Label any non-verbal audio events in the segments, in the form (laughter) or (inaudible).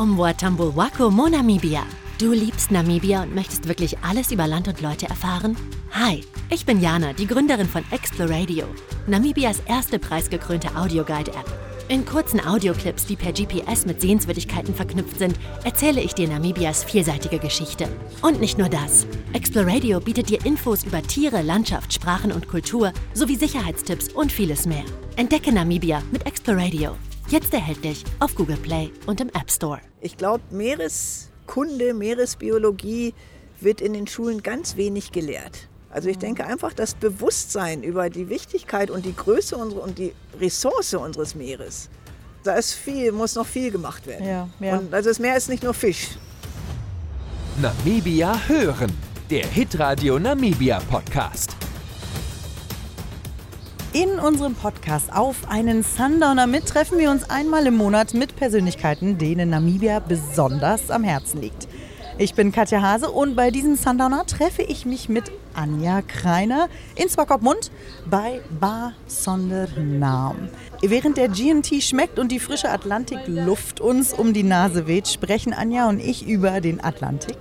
Omwatambo Wako Mo Namibia. Du liebst Namibia und möchtest wirklich alles über Land und Leute erfahren? Hi, ich bin Jana, die Gründerin von Exploradio, Namibias erste preisgekrönte Audioguide-App. In kurzen Audioclips, die per GPS mit Sehenswürdigkeiten verknüpft sind, erzähle ich dir Namibias vielseitige Geschichte. Und nicht nur das. Exploradio bietet dir Infos über Tiere, Landschaft, Sprachen und Kultur sowie Sicherheitstipps und vieles mehr. Entdecke Namibia mit Exploradio. Jetzt erhältlich auf Google Play und im App Store. Ich glaube, Meereskunde, Meeresbiologie wird in den Schulen ganz wenig gelehrt. Also ich denke einfach, das Bewusstsein über die Wichtigkeit und die Größe unserer, und die Ressource unseres Meeres, da ist viel, muss noch viel gemacht werden. Ja, ja. Und also das Meer ist nicht nur Fisch. Namibia hören, der Hitradio Namibia Podcast. In unserem Podcast auf einen Sundowner mit treffen wir uns einmal im Monat mit Persönlichkeiten, denen Namibia besonders am Herzen liegt. Ich bin Katja Hase und bei diesem Sundowner treffe ich mich mit Anja Kreiner in Swakopmund bei Bar Sondernam. Während der GNT schmeckt und die frische Atlantikluft uns um die Nase weht, sprechen Anja und ich über den Atlantik.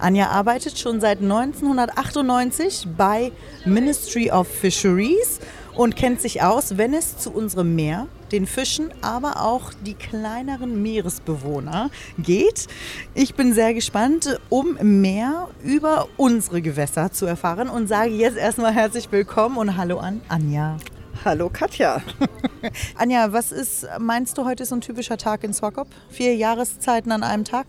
Anja arbeitet schon seit 1998 bei Ministry of Fisheries und kennt sich aus, wenn es zu unserem Meer, den Fischen, aber auch die kleineren Meeresbewohner geht. Ich bin sehr gespannt, um mehr über unsere Gewässer zu erfahren und sage jetzt erstmal herzlich willkommen und hallo an Anja. Hallo Katja. (laughs) Anja, was ist, meinst du, heute ist so ein typischer Tag in Swakop? Vier Jahreszeiten an einem Tag?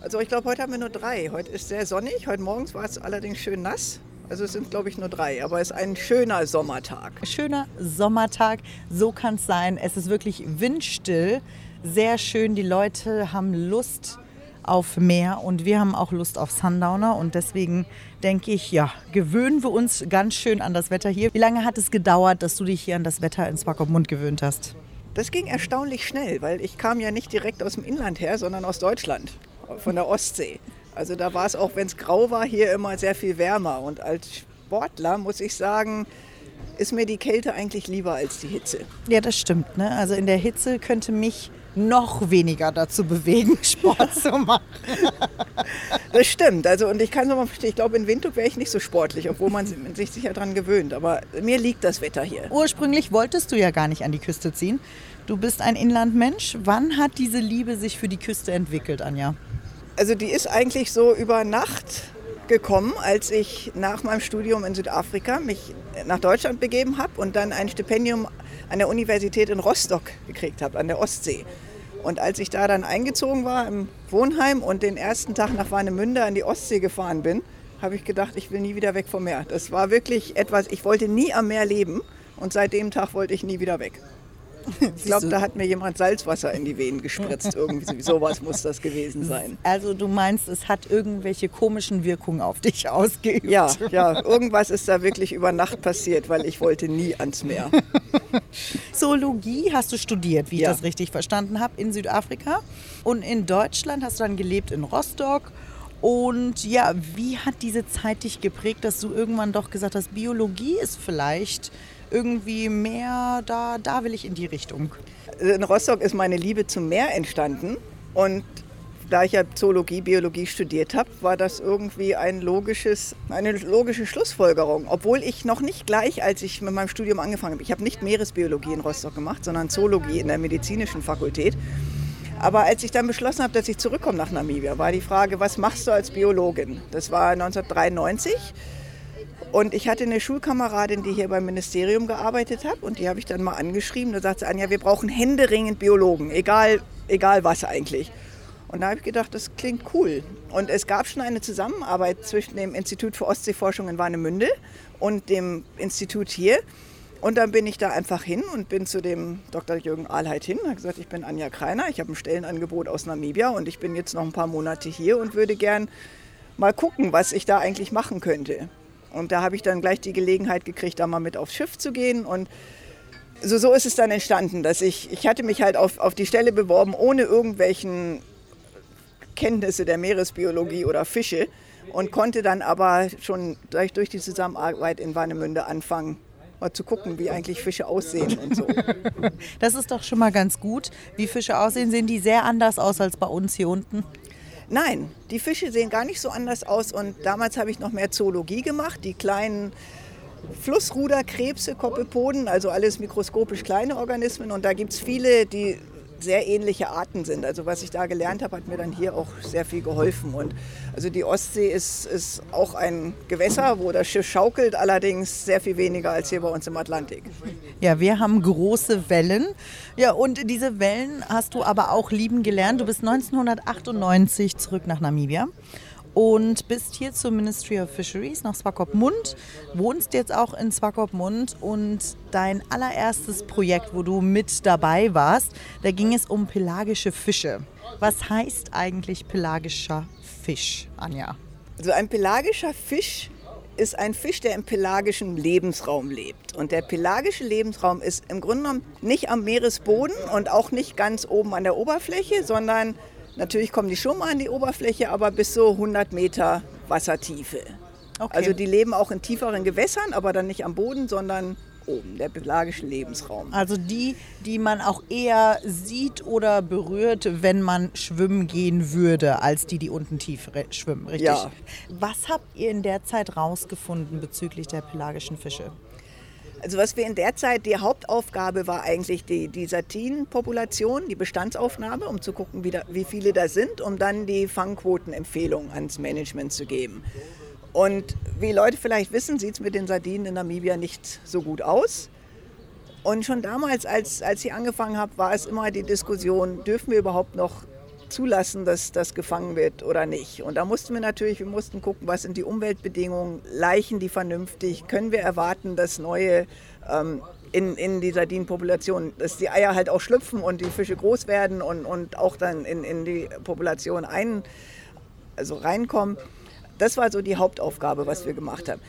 Also ich glaube, heute haben wir nur drei. Heute ist sehr sonnig. Heute morgens war es allerdings schön nass. Also es sind, glaube ich, nur drei. Aber es ist ein schöner Sommertag. Schöner Sommertag, so kann es sein. Es ist wirklich windstill, sehr schön. Die Leute haben Lust auf Meer und wir haben auch Lust auf Sundowner und deswegen denke ich, ja, gewöhnen wir uns ganz schön an das Wetter hier. Wie lange hat es gedauert, dass du dich hier an das Wetter in Swakopmund gewöhnt hast? Das ging erstaunlich schnell, weil ich kam ja nicht direkt aus dem Inland her, sondern aus Deutschland, von der Ostsee. Also da war es auch, wenn es grau war, hier immer sehr viel wärmer. Und als Sportler muss ich sagen, ist mir die Kälte eigentlich lieber als die Hitze. Ja, das stimmt. Ne? Also in der Hitze könnte mich noch weniger dazu bewegen, (laughs) Sport zu machen. Das stimmt. Also, und ich kann es mal verstehen, ich glaube, in Windhoek wäre ich nicht so sportlich, obwohl man sich sicher daran gewöhnt. Aber mir liegt das Wetter hier. Ursprünglich wolltest du ja gar nicht an die Küste ziehen. Du bist ein Inlandmensch. Wann hat diese Liebe sich für die Küste entwickelt, Anja? Also die ist eigentlich so über Nacht gekommen, als ich nach meinem Studium in Südafrika mich nach Deutschland begeben habe und dann ein Stipendium an der Universität in Rostock gekriegt habe, an der Ostsee. Und als ich da dann eingezogen war im Wohnheim und den ersten Tag nach Warnemünde an die Ostsee gefahren bin, habe ich gedacht, ich will nie wieder weg vom Meer. Das war wirklich etwas, ich wollte nie am Meer leben und seit dem Tag wollte ich nie wieder weg. (laughs) Ich glaube, da hat mir jemand Salzwasser in die Venen gespritzt. (laughs) Irgendwie sowas muss das gewesen sein. Also du meinst, es hat irgendwelche komischen Wirkungen auf dich ausgeübt? Ja, ja, irgendwas ist da wirklich über Nacht passiert, weil ich wollte nie ans Meer. (laughs) Zoologie hast du studiert, wie Ja. ich das richtig verstanden habe, in Südafrika. Und in Deutschland hast du dann gelebt in Rostock. Und ja, wie hat diese Zeit dich geprägt, dass du irgendwann doch gesagt hast, Biologie ist vielleicht irgendwie mehr, da, da will ich in die Richtung. In Rostock ist meine Liebe zum Meer entstanden und da ich ja Zoologie, Biologie studiert habe, war das irgendwie ein logisches, eine logische Schlussfolgerung. Obwohl ich noch nicht gleich, als ich mit meinem Studium angefangen habe, ich habe nicht Meeresbiologie in Rostock gemacht, sondern Zoologie in der medizinischen Fakultät. Aber als ich dann beschlossen habe, dass ich zurückkomme nach Namibia, war die Frage, was machst du als Biologin? Das war 1993. Und ich hatte eine Schulkameradin, die hier beim Ministerium gearbeitet hat und die habe ich dann mal angeschrieben. Da sagt sie, Anja, wir brauchen händeringend Biologen, egal, egal was eigentlich. Und da habe ich gedacht, das klingt cool. Und es gab schon eine Zusammenarbeit zwischen dem Institut für Ostseeforschung in Warnemünde und dem Institut hier. Und dann bin ich da einfach hin und bin zu dem Dr. Jürgen Ahlheit hin und habe gesagt, ich bin Anja Kreiner, ich habe ein Stellenangebot aus Namibia und ich bin jetzt noch ein paar Monate hier und würde gern mal gucken, was ich da eigentlich machen könnte. Und da habe ich dann gleich die Gelegenheit gekriegt, da mal mit aufs Schiff zu gehen. Und so, so ist es dann entstanden, dass ich, ich hatte mich halt auf, auf die Stelle beworben, ohne irgendwelchen Kenntnisse der Meeresbiologie oder Fische und konnte dann aber schon durch, durch die Zusammenarbeit in Warnemünde anfangen, mal zu gucken, wie eigentlich Fische aussehen und so. Das ist doch schon mal ganz gut. Wie Fische aussehen, sehen die sehr anders aus als bei uns hier unten. Nein, die Fische sehen gar nicht so anders aus und damals habe ich noch mehr Zoologie gemacht. Die kleinen Flussruderkrebse, Koppepoden, also alles mikroskopisch kleine Organismen und da gibt es viele, die sehr ähnliche Arten sind. Also was ich da gelernt habe, hat mir dann hier auch sehr viel geholfen. Und also die Ostsee ist, ist auch ein Gewässer, wo das Schiff schaukelt, allerdings sehr viel weniger als hier bei uns im Atlantik. Ja, wir haben große Wellen. Ja, und diese Wellen hast du aber auch lieben gelernt. Du bist 1998 zurück nach Namibia und bist hier zum Ministry of Fisheries nach Swakopmund, wohnst jetzt auch in Swakopmund und dein allererstes Projekt, wo du mit dabei warst, da ging es um pelagische Fische. Was heißt eigentlich pelagischer Fisch, Anja? Also ein pelagischer Fisch ist ein Fisch, der im pelagischen Lebensraum lebt. Und der pelagische Lebensraum ist im Grunde genommen nicht am Meeresboden und auch nicht ganz oben an der Oberfläche, sondern Natürlich kommen die schon mal an die Oberfläche, aber bis so 100 Meter Wassertiefe. Okay. Also die leben auch in tieferen Gewässern, aber dann nicht am Boden, sondern oben, der pelagische Lebensraum. Also die, die man auch eher sieht oder berührt, wenn man schwimmen gehen würde, als die, die unten tief schwimmen, richtig? Ja. Was habt ihr in der Zeit rausgefunden bezüglich der pelagischen Fische? Also was wir in der Zeit, die Hauptaufgabe war eigentlich die, die Satinpopulation, die Bestandsaufnahme, um zu gucken, wie, da, wie viele da sind, um dann die Fangquotenempfehlung ans Management zu geben. Und wie Leute vielleicht wissen, sieht es mit den Sardinen in Namibia nicht so gut aus. Und schon damals, als, als ich angefangen habe, war es immer die Diskussion, dürfen wir überhaupt noch zulassen, dass das gefangen wird oder nicht. Und da mussten wir natürlich, wir mussten gucken, was sind die Umweltbedingungen, leichen die vernünftig, können wir erwarten, dass neue ähm, in, in die Sardinenpopulation, dass die Eier halt auch schlüpfen und die Fische groß werden und, und auch dann in, in die Population ein, also reinkommen. Das war so die Hauptaufgabe, was wir gemacht haben.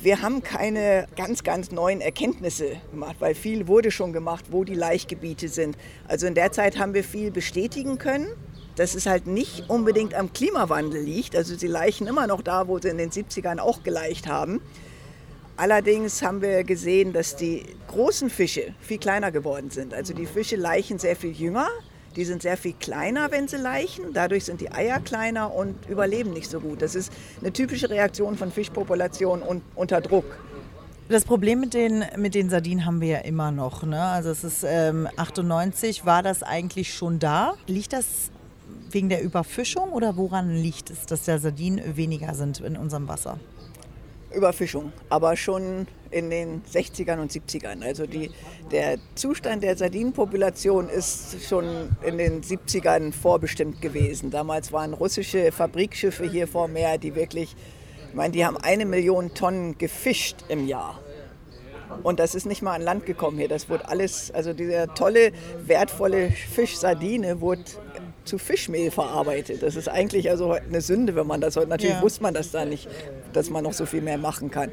Wir haben keine ganz, ganz neuen Erkenntnisse gemacht, weil viel wurde schon gemacht, wo die Laichgebiete sind. Also in der Zeit haben wir viel bestätigen können dass es halt nicht unbedingt am Klimawandel liegt. Also sie leichen immer noch da, wo sie in den 70ern auch geleicht haben. Allerdings haben wir gesehen, dass die großen Fische viel kleiner geworden sind. Also die Fische leichen sehr viel jünger, die sind sehr viel kleiner, wenn sie leichen. Dadurch sind die Eier kleiner und überleben nicht so gut. Das ist eine typische Reaktion von Fischpopulationen unter Druck. Das Problem mit den, mit den Sardinen haben wir ja immer noch. Ne? Also es ist ähm, 98, war das eigentlich schon da? Liegt das wegen der Überfischung oder woran liegt es, dass der Sardinen weniger sind in unserem Wasser? Überfischung, aber schon in den 60ern und 70ern. Also die, der Zustand der Sardinenpopulation ist schon in den 70ern vorbestimmt gewesen. Damals waren russische Fabrikschiffe hier vor Meer, die wirklich, ich meine, die haben eine Million Tonnen gefischt im Jahr. Und das ist nicht mal an Land gekommen hier. Das wurde alles, also dieser tolle, wertvolle Fisch Sardine wurde zu Fischmehl verarbeitet. Das ist eigentlich also eine Sünde, wenn man das heute, natürlich ja. wusste man das da nicht, dass man noch so viel mehr machen kann.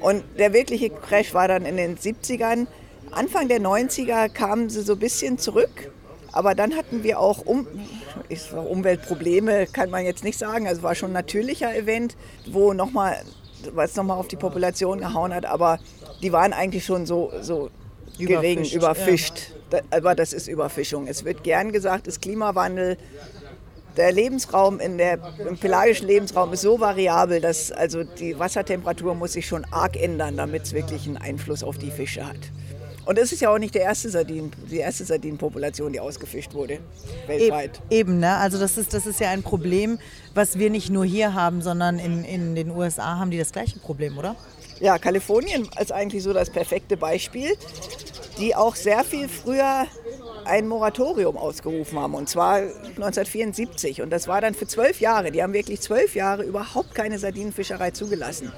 Und der wirkliche Crash war dann in den 70ern. Anfang der 90er kamen sie so ein bisschen zurück. Aber dann hatten wir auch um, Umweltprobleme, kann man jetzt nicht sagen. Also war schon ein natürlicher Event, wo nochmal, was nochmal auf die Population gehauen hat. Aber die waren eigentlich schon so, so gering, überfischt. überfischt. Ja. Aber das ist Überfischung. Es wird gern gesagt, das Klimawandel. Der Lebensraum in der, im pelagischen Lebensraum ist so variabel, dass also die Wassertemperatur muss sich schon arg ändern, damit es wirklich einen Einfluss auf die Fische hat. Und es ist ja auch nicht der erste Sardinen, die erste Sardinenpopulation, die ausgefischt wurde, weltweit. Eben, ne? also das ist, das ist ja ein Problem, was wir nicht nur hier haben, sondern in, in den USA haben die das gleiche Problem, oder? Ja, Kalifornien ist eigentlich so das perfekte Beispiel, die auch sehr viel früher ein Moratorium ausgerufen haben, und zwar 1974. Und das war dann für zwölf Jahre. Die haben wirklich zwölf Jahre überhaupt keine Sardinenfischerei zugelassen.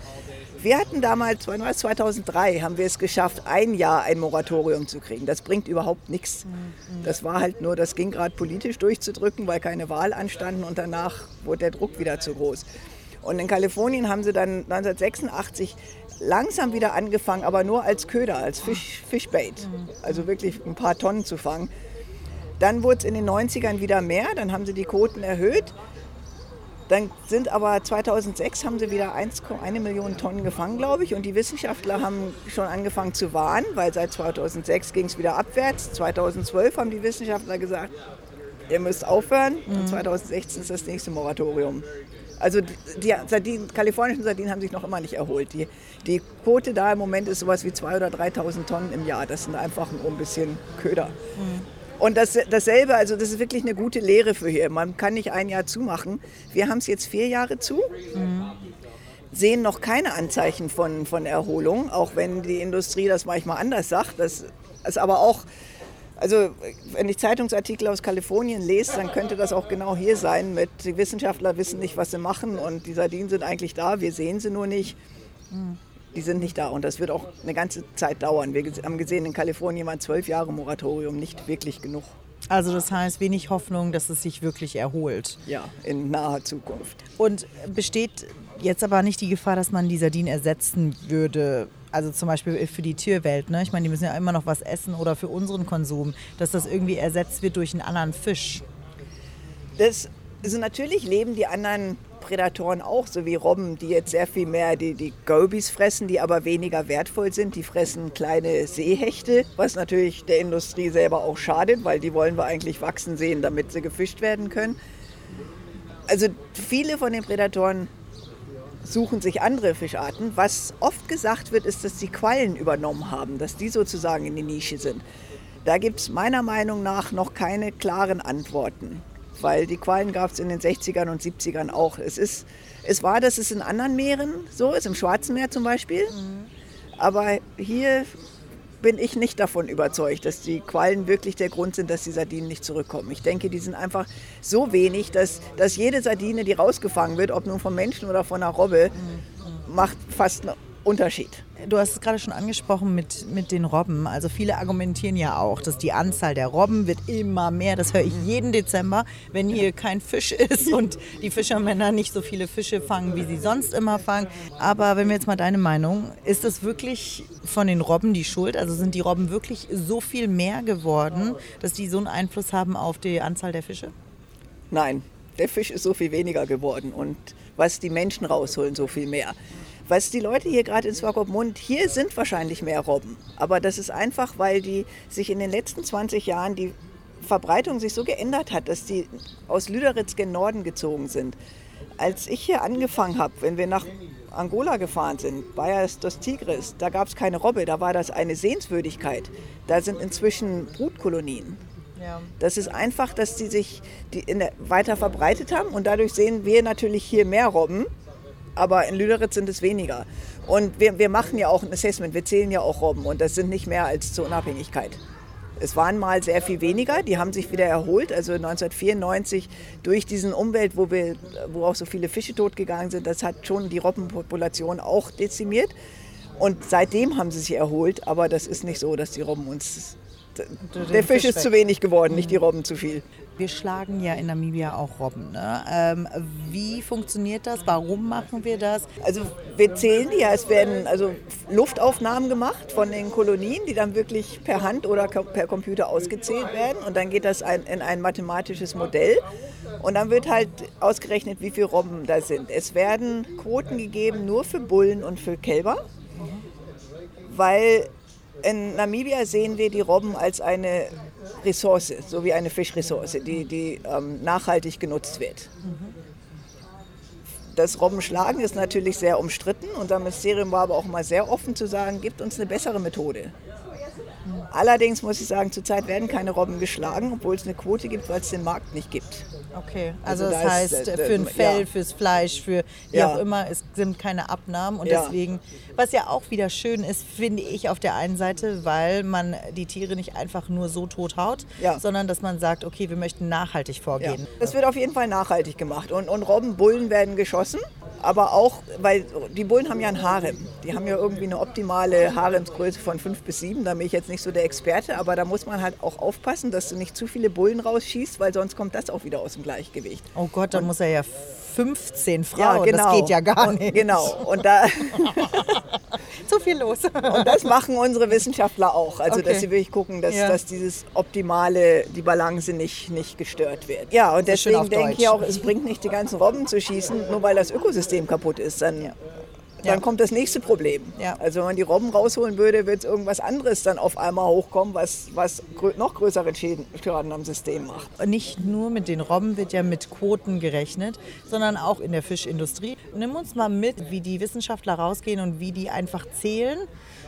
Wir hatten damals, 2003, haben wir es geschafft, ein Jahr ein Moratorium zu kriegen. Das bringt überhaupt nichts. Das war halt nur, das ging gerade politisch durchzudrücken, weil keine Wahl anstanden und danach wurde der Druck wieder zu groß. Und in Kalifornien haben sie dann 1986 langsam wieder angefangen, aber nur als Köder, als Fisch, Fischbait. Also wirklich ein paar Tonnen zu fangen. Dann wurde es in den 90ern wieder mehr, dann haben sie die Quoten erhöht. Dann sind aber 2006 haben sie wieder 1,1 Million Tonnen gefangen, glaube ich. Und die Wissenschaftler haben schon angefangen zu warnen, weil seit 2006 ging es wieder abwärts. 2012 haben die Wissenschaftler gesagt, ihr müsst aufhören. Mhm. Und 2016 ist das nächste Moratorium. Also die Sardinen, kalifornischen Sardinen haben sich noch immer nicht erholt. Die, die Quote da im Moment ist sowas wie 2.000 oder 3.000 Tonnen im Jahr. Das sind einfach ein bisschen Köder. Mhm. Und das, dasselbe, also das ist wirklich eine gute Lehre für hier. Man kann nicht ein Jahr zumachen. Wir haben es jetzt vier Jahre zu. Mhm. Sehen noch keine Anzeichen von, von Erholung, auch wenn die Industrie das manchmal anders sagt. Das ist aber auch also wenn ich Zeitungsartikel aus Kalifornien lese, dann könnte das auch genau hier sein mit, die Wissenschaftler wissen nicht, was sie machen und die Sardinen sind eigentlich da, wir sehen sie nur nicht. Die sind nicht da und das wird auch eine ganze Zeit dauern. Wir haben gesehen, in Kalifornien war ein zwölf Jahre Moratorium nicht wirklich genug. Also das heißt, wenig Hoffnung, dass es sich wirklich erholt. Ja, in naher Zukunft. Und besteht jetzt aber nicht die Gefahr, dass man die Sardinen ersetzen würde also zum Beispiel für die Tierwelt, ne? ich meine, die müssen ja immer noch was essen oder für unseren Konsum, dass das irgendwie ersetzt wird durch einen anderen Fisch. Das, also natürlich leben die anderen Prädatoren auch, so wie Robben, die jetzt sehr viel mehr die, die Gobies fressen, die aber weniger wertvoll sind. Die fressen kleine Seehechte, was natürlich der Industrie selber auch schadet, weil die wollen wir eigentlich wachsen sehen, damit sie gefischt werden können. Also viele von den Prädatoren suchen sich andere Fischarten. Was oft gesagt wird, ist, dass die Quallen übernommen haben, dass die sozusagen in die Nische sind. Da gibt es meiner Meinung nach noch keine klaren Antworten, weil die Quallen gab es in den 60ern und 70ern auch. Es, ist, es war, dass es in anderen Meeren so ist, im Schwarzen Meer zum Beispiel. Mhm. Aber hier bin ich nicht davon überzeugt, dass die Quallen wirklich der Grund sind, dass die Sardinen nicht zurückkommen. Ich denke, die sind einfach so wenig, dass, dass jede Sardine, die rausgefangen wird, ob nun vom Menschen oder von einer Robbe, macht fast Unterschied. Du hast es gerade schon angesprochen mit, mit den Robben. Also viele argumentieren ja auch, dass die Anzahl der Robben wird immer mehr. Das höre ich jeden Dezember, wenn hier kein Fisch (laughs) ist und die Fischermänner nicht so viele Fische fangen, wie sie sonst immer fangen. Aber wenn wir jetzt mal deine Meinung, ist das wirklich von den Robben die Schuld? Also sind die Robben wirklich so viel mehr geworden, dass die so einen Einfluss haben auf die Anzahl der Fische? Nein, der Fisch ist so viel weniger geworden und was die Menschen rausholen, so viel mehr. Was die Leute hier gerade in Swakopmund, hier sind wahrscheinlich mehr Robben. Aber das ist einfach, weil die sich in den letzten 20 Jahren die Verbreitung sich so geändert hat, dass die aus Lüderitz gen Norden gezogen sind. Als ich hier angefangen habe, wenn wir nach Angola gefahren sind, Bayers dos Tigres, da gab es keine Robbe, da war das eine Sehenswürdigkeit. Da sind inzwischen Brutkolonien. Ja. Das ist einfach, dass die sich die der, weiter verbreitet haben und dadurch sehen wir natürlich hier mehr Robben aber in Lüderitz sind es weniger. Und wir, wir machen ja auch ein Assessment, wir zählen ja auch Robben und das sind nicht mehr als zur Unabhängigkeit. Es waren mal sehr viel weniger, die haben sich wieder erholt. Also 1994 durch diesen Umwelt, wo, wir, wo auch so viele Fische totgegangen sind, das hat schon die Robbenpopulation auch dezimiert. Und seitdem haben sie sich erholt, aber das ist nicht so, dass die Robben uns. Der Fisch, Fisch ist zu wenig geworden, nicht die mhm. Robben zu viel. Wir schlagen ja in Namibia auch Robben. Ne? Ähm, wie funktioniert das? Warum machen wir das? Also wir zählen die ja, es werden also Luftaufnahmen gemacht von den Kolonien, die dann wirklich per Hand oder per Computer ausgezählt werden. Und dann geht das in ein mathematisches Modell. Und dann wird halt ausgerechnet, wie viele Robben da sind. Es werden Quoten gegeben nur für Bullen und für Kälber, weil in Namibia sehen wir die Robben als eine Ressource, so wie eine Fischressource, die, die ähm, nachhaltig genutzt wird. Das Robbenschlagen ist natürlich sehr umstritten. Unser Ministerium war aber auch mal sehr offen zu sagen, gibt uns eine bessere Methode. Allerdings muss ich sagen, zurzeit werden keine Robben geschlagen, obwohl es eine Quote gibt, weil es den Markt nicht gibt. Okay, also, also das heißt, ist, äh, für ein Fell, ja. fürs Fleisch, für wie ja. auch immer, es sind keine Abnahmen. Und ja. deswegen, was ja auch wieder schön ist, finde ich auf der einen Seite, weil man die Tiere nicht einfach nur so tot haut, sondern dass man sagt, okay, wir möchten nachhaltig vorgehen. Das wird auf jeden Fall nachhaltig gemacht. Und, und Robben, Bullen werden geschossen aber auch, weil die Bullen haben ja ein Harem. Die haben ja irgendwie eine optimale Haremsgröße von fünf bis sieben. Da bin ich jetzt nicht so der Experte, aber da muss man halt auch aufpassen, dass du nicht zu viele Bullen rausschießt, weil sonst kommt das auch wieder aus dem Gleichgewicht. Oh Gott, da muss er ja 15 Frauen, ja, genau. das geht ja gar und, nicht. Genau, und da, (laughs) Zu viel los. Und das machen unsere Wissenschaftler auch. Also, Okay. dass sie wirklich gucken, dass, Ja. dass dieses optimale, die Balance nicht, nicht gestört wird. Ja, und deswegen denke ich auch, es bringt nicht die ganzen Robben zu schießen, nur weil das Ökosystem kaputt ist. Dann, dann Ja. kommt das nächste Problem. Ja. Also, wenn man die Robben rausholen würde, wird irgendwas anderes dann auf einmal hochkommen, was, was grö noch größere Schäden, Schaden am System macht. Nicht nur mit den Robben wird ja mit Quoten gerechnet, sondern auch in der Fischindustrie. Nimm uns mal mit, wie die Wissenschaftler rausgehen und wie die einfach zählen.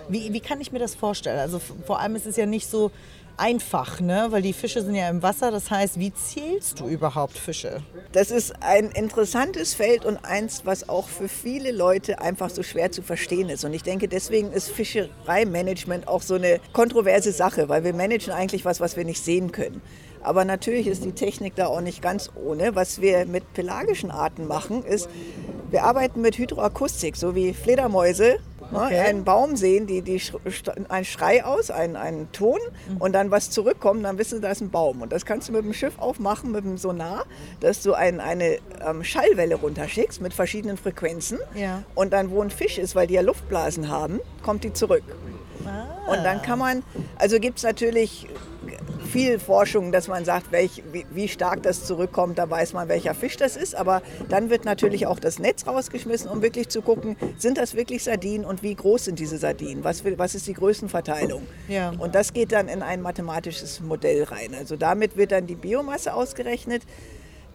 Wie, wie kann ich mir das vorstellen? Also vor allem ist es ja nicht so einfach, ne? weil die Fische sind ja im Wasser. Das heißt, wie zählst du überhaupt Fische? Das ist ein interessantes Feld und eins, was auch für viele Leute einfach so schwer zu verstehen ist. Und ich denke, deswegen ist Fischereimanagement auch so eine kontroverse Sache, weil wir managen eigentlich was, was wir nicht sehen können. Aber natürlich ist die Technik da auch nicht ganz ohne. Was wir mit pelagischen Arten machen, ist, wir arbeiten mit Hydroakustik, so wie Fledermäuse. Ne, Okay. einen Baum sehen, die, die einen Schrei aus, einen, einen Ton und dann was zurückkommt, dann wissen sie, da ist ein Baum. Und das kannst du mit dem Schiff aufmachen, mit dem Sonar, dass du ein, eine ähm, Schallwelle runterschickst mit verschiedenen Frequenzen. Ja. Und dann, wo ein Fisch ist, weil die ja Luftblasen haben, kommt die zurück. Und dann kann man, also gibt es natürlich viel Forschung, dass man sagt, welch, wie, wie stark das zurückkommt, da weiß man, welcher Fisch das ist. Aber dann wird natürlich auch das Netz rausgeschmissen, um wirklich zu gucken, sind das wirklich Sardinen und wie groß sind diese Sardinen? Was, was ist die Größenverteilung? Ja. Und das geht dann in ein mathematisches Modell rein. Also damit wird dann die Biomasse ausgerechnet.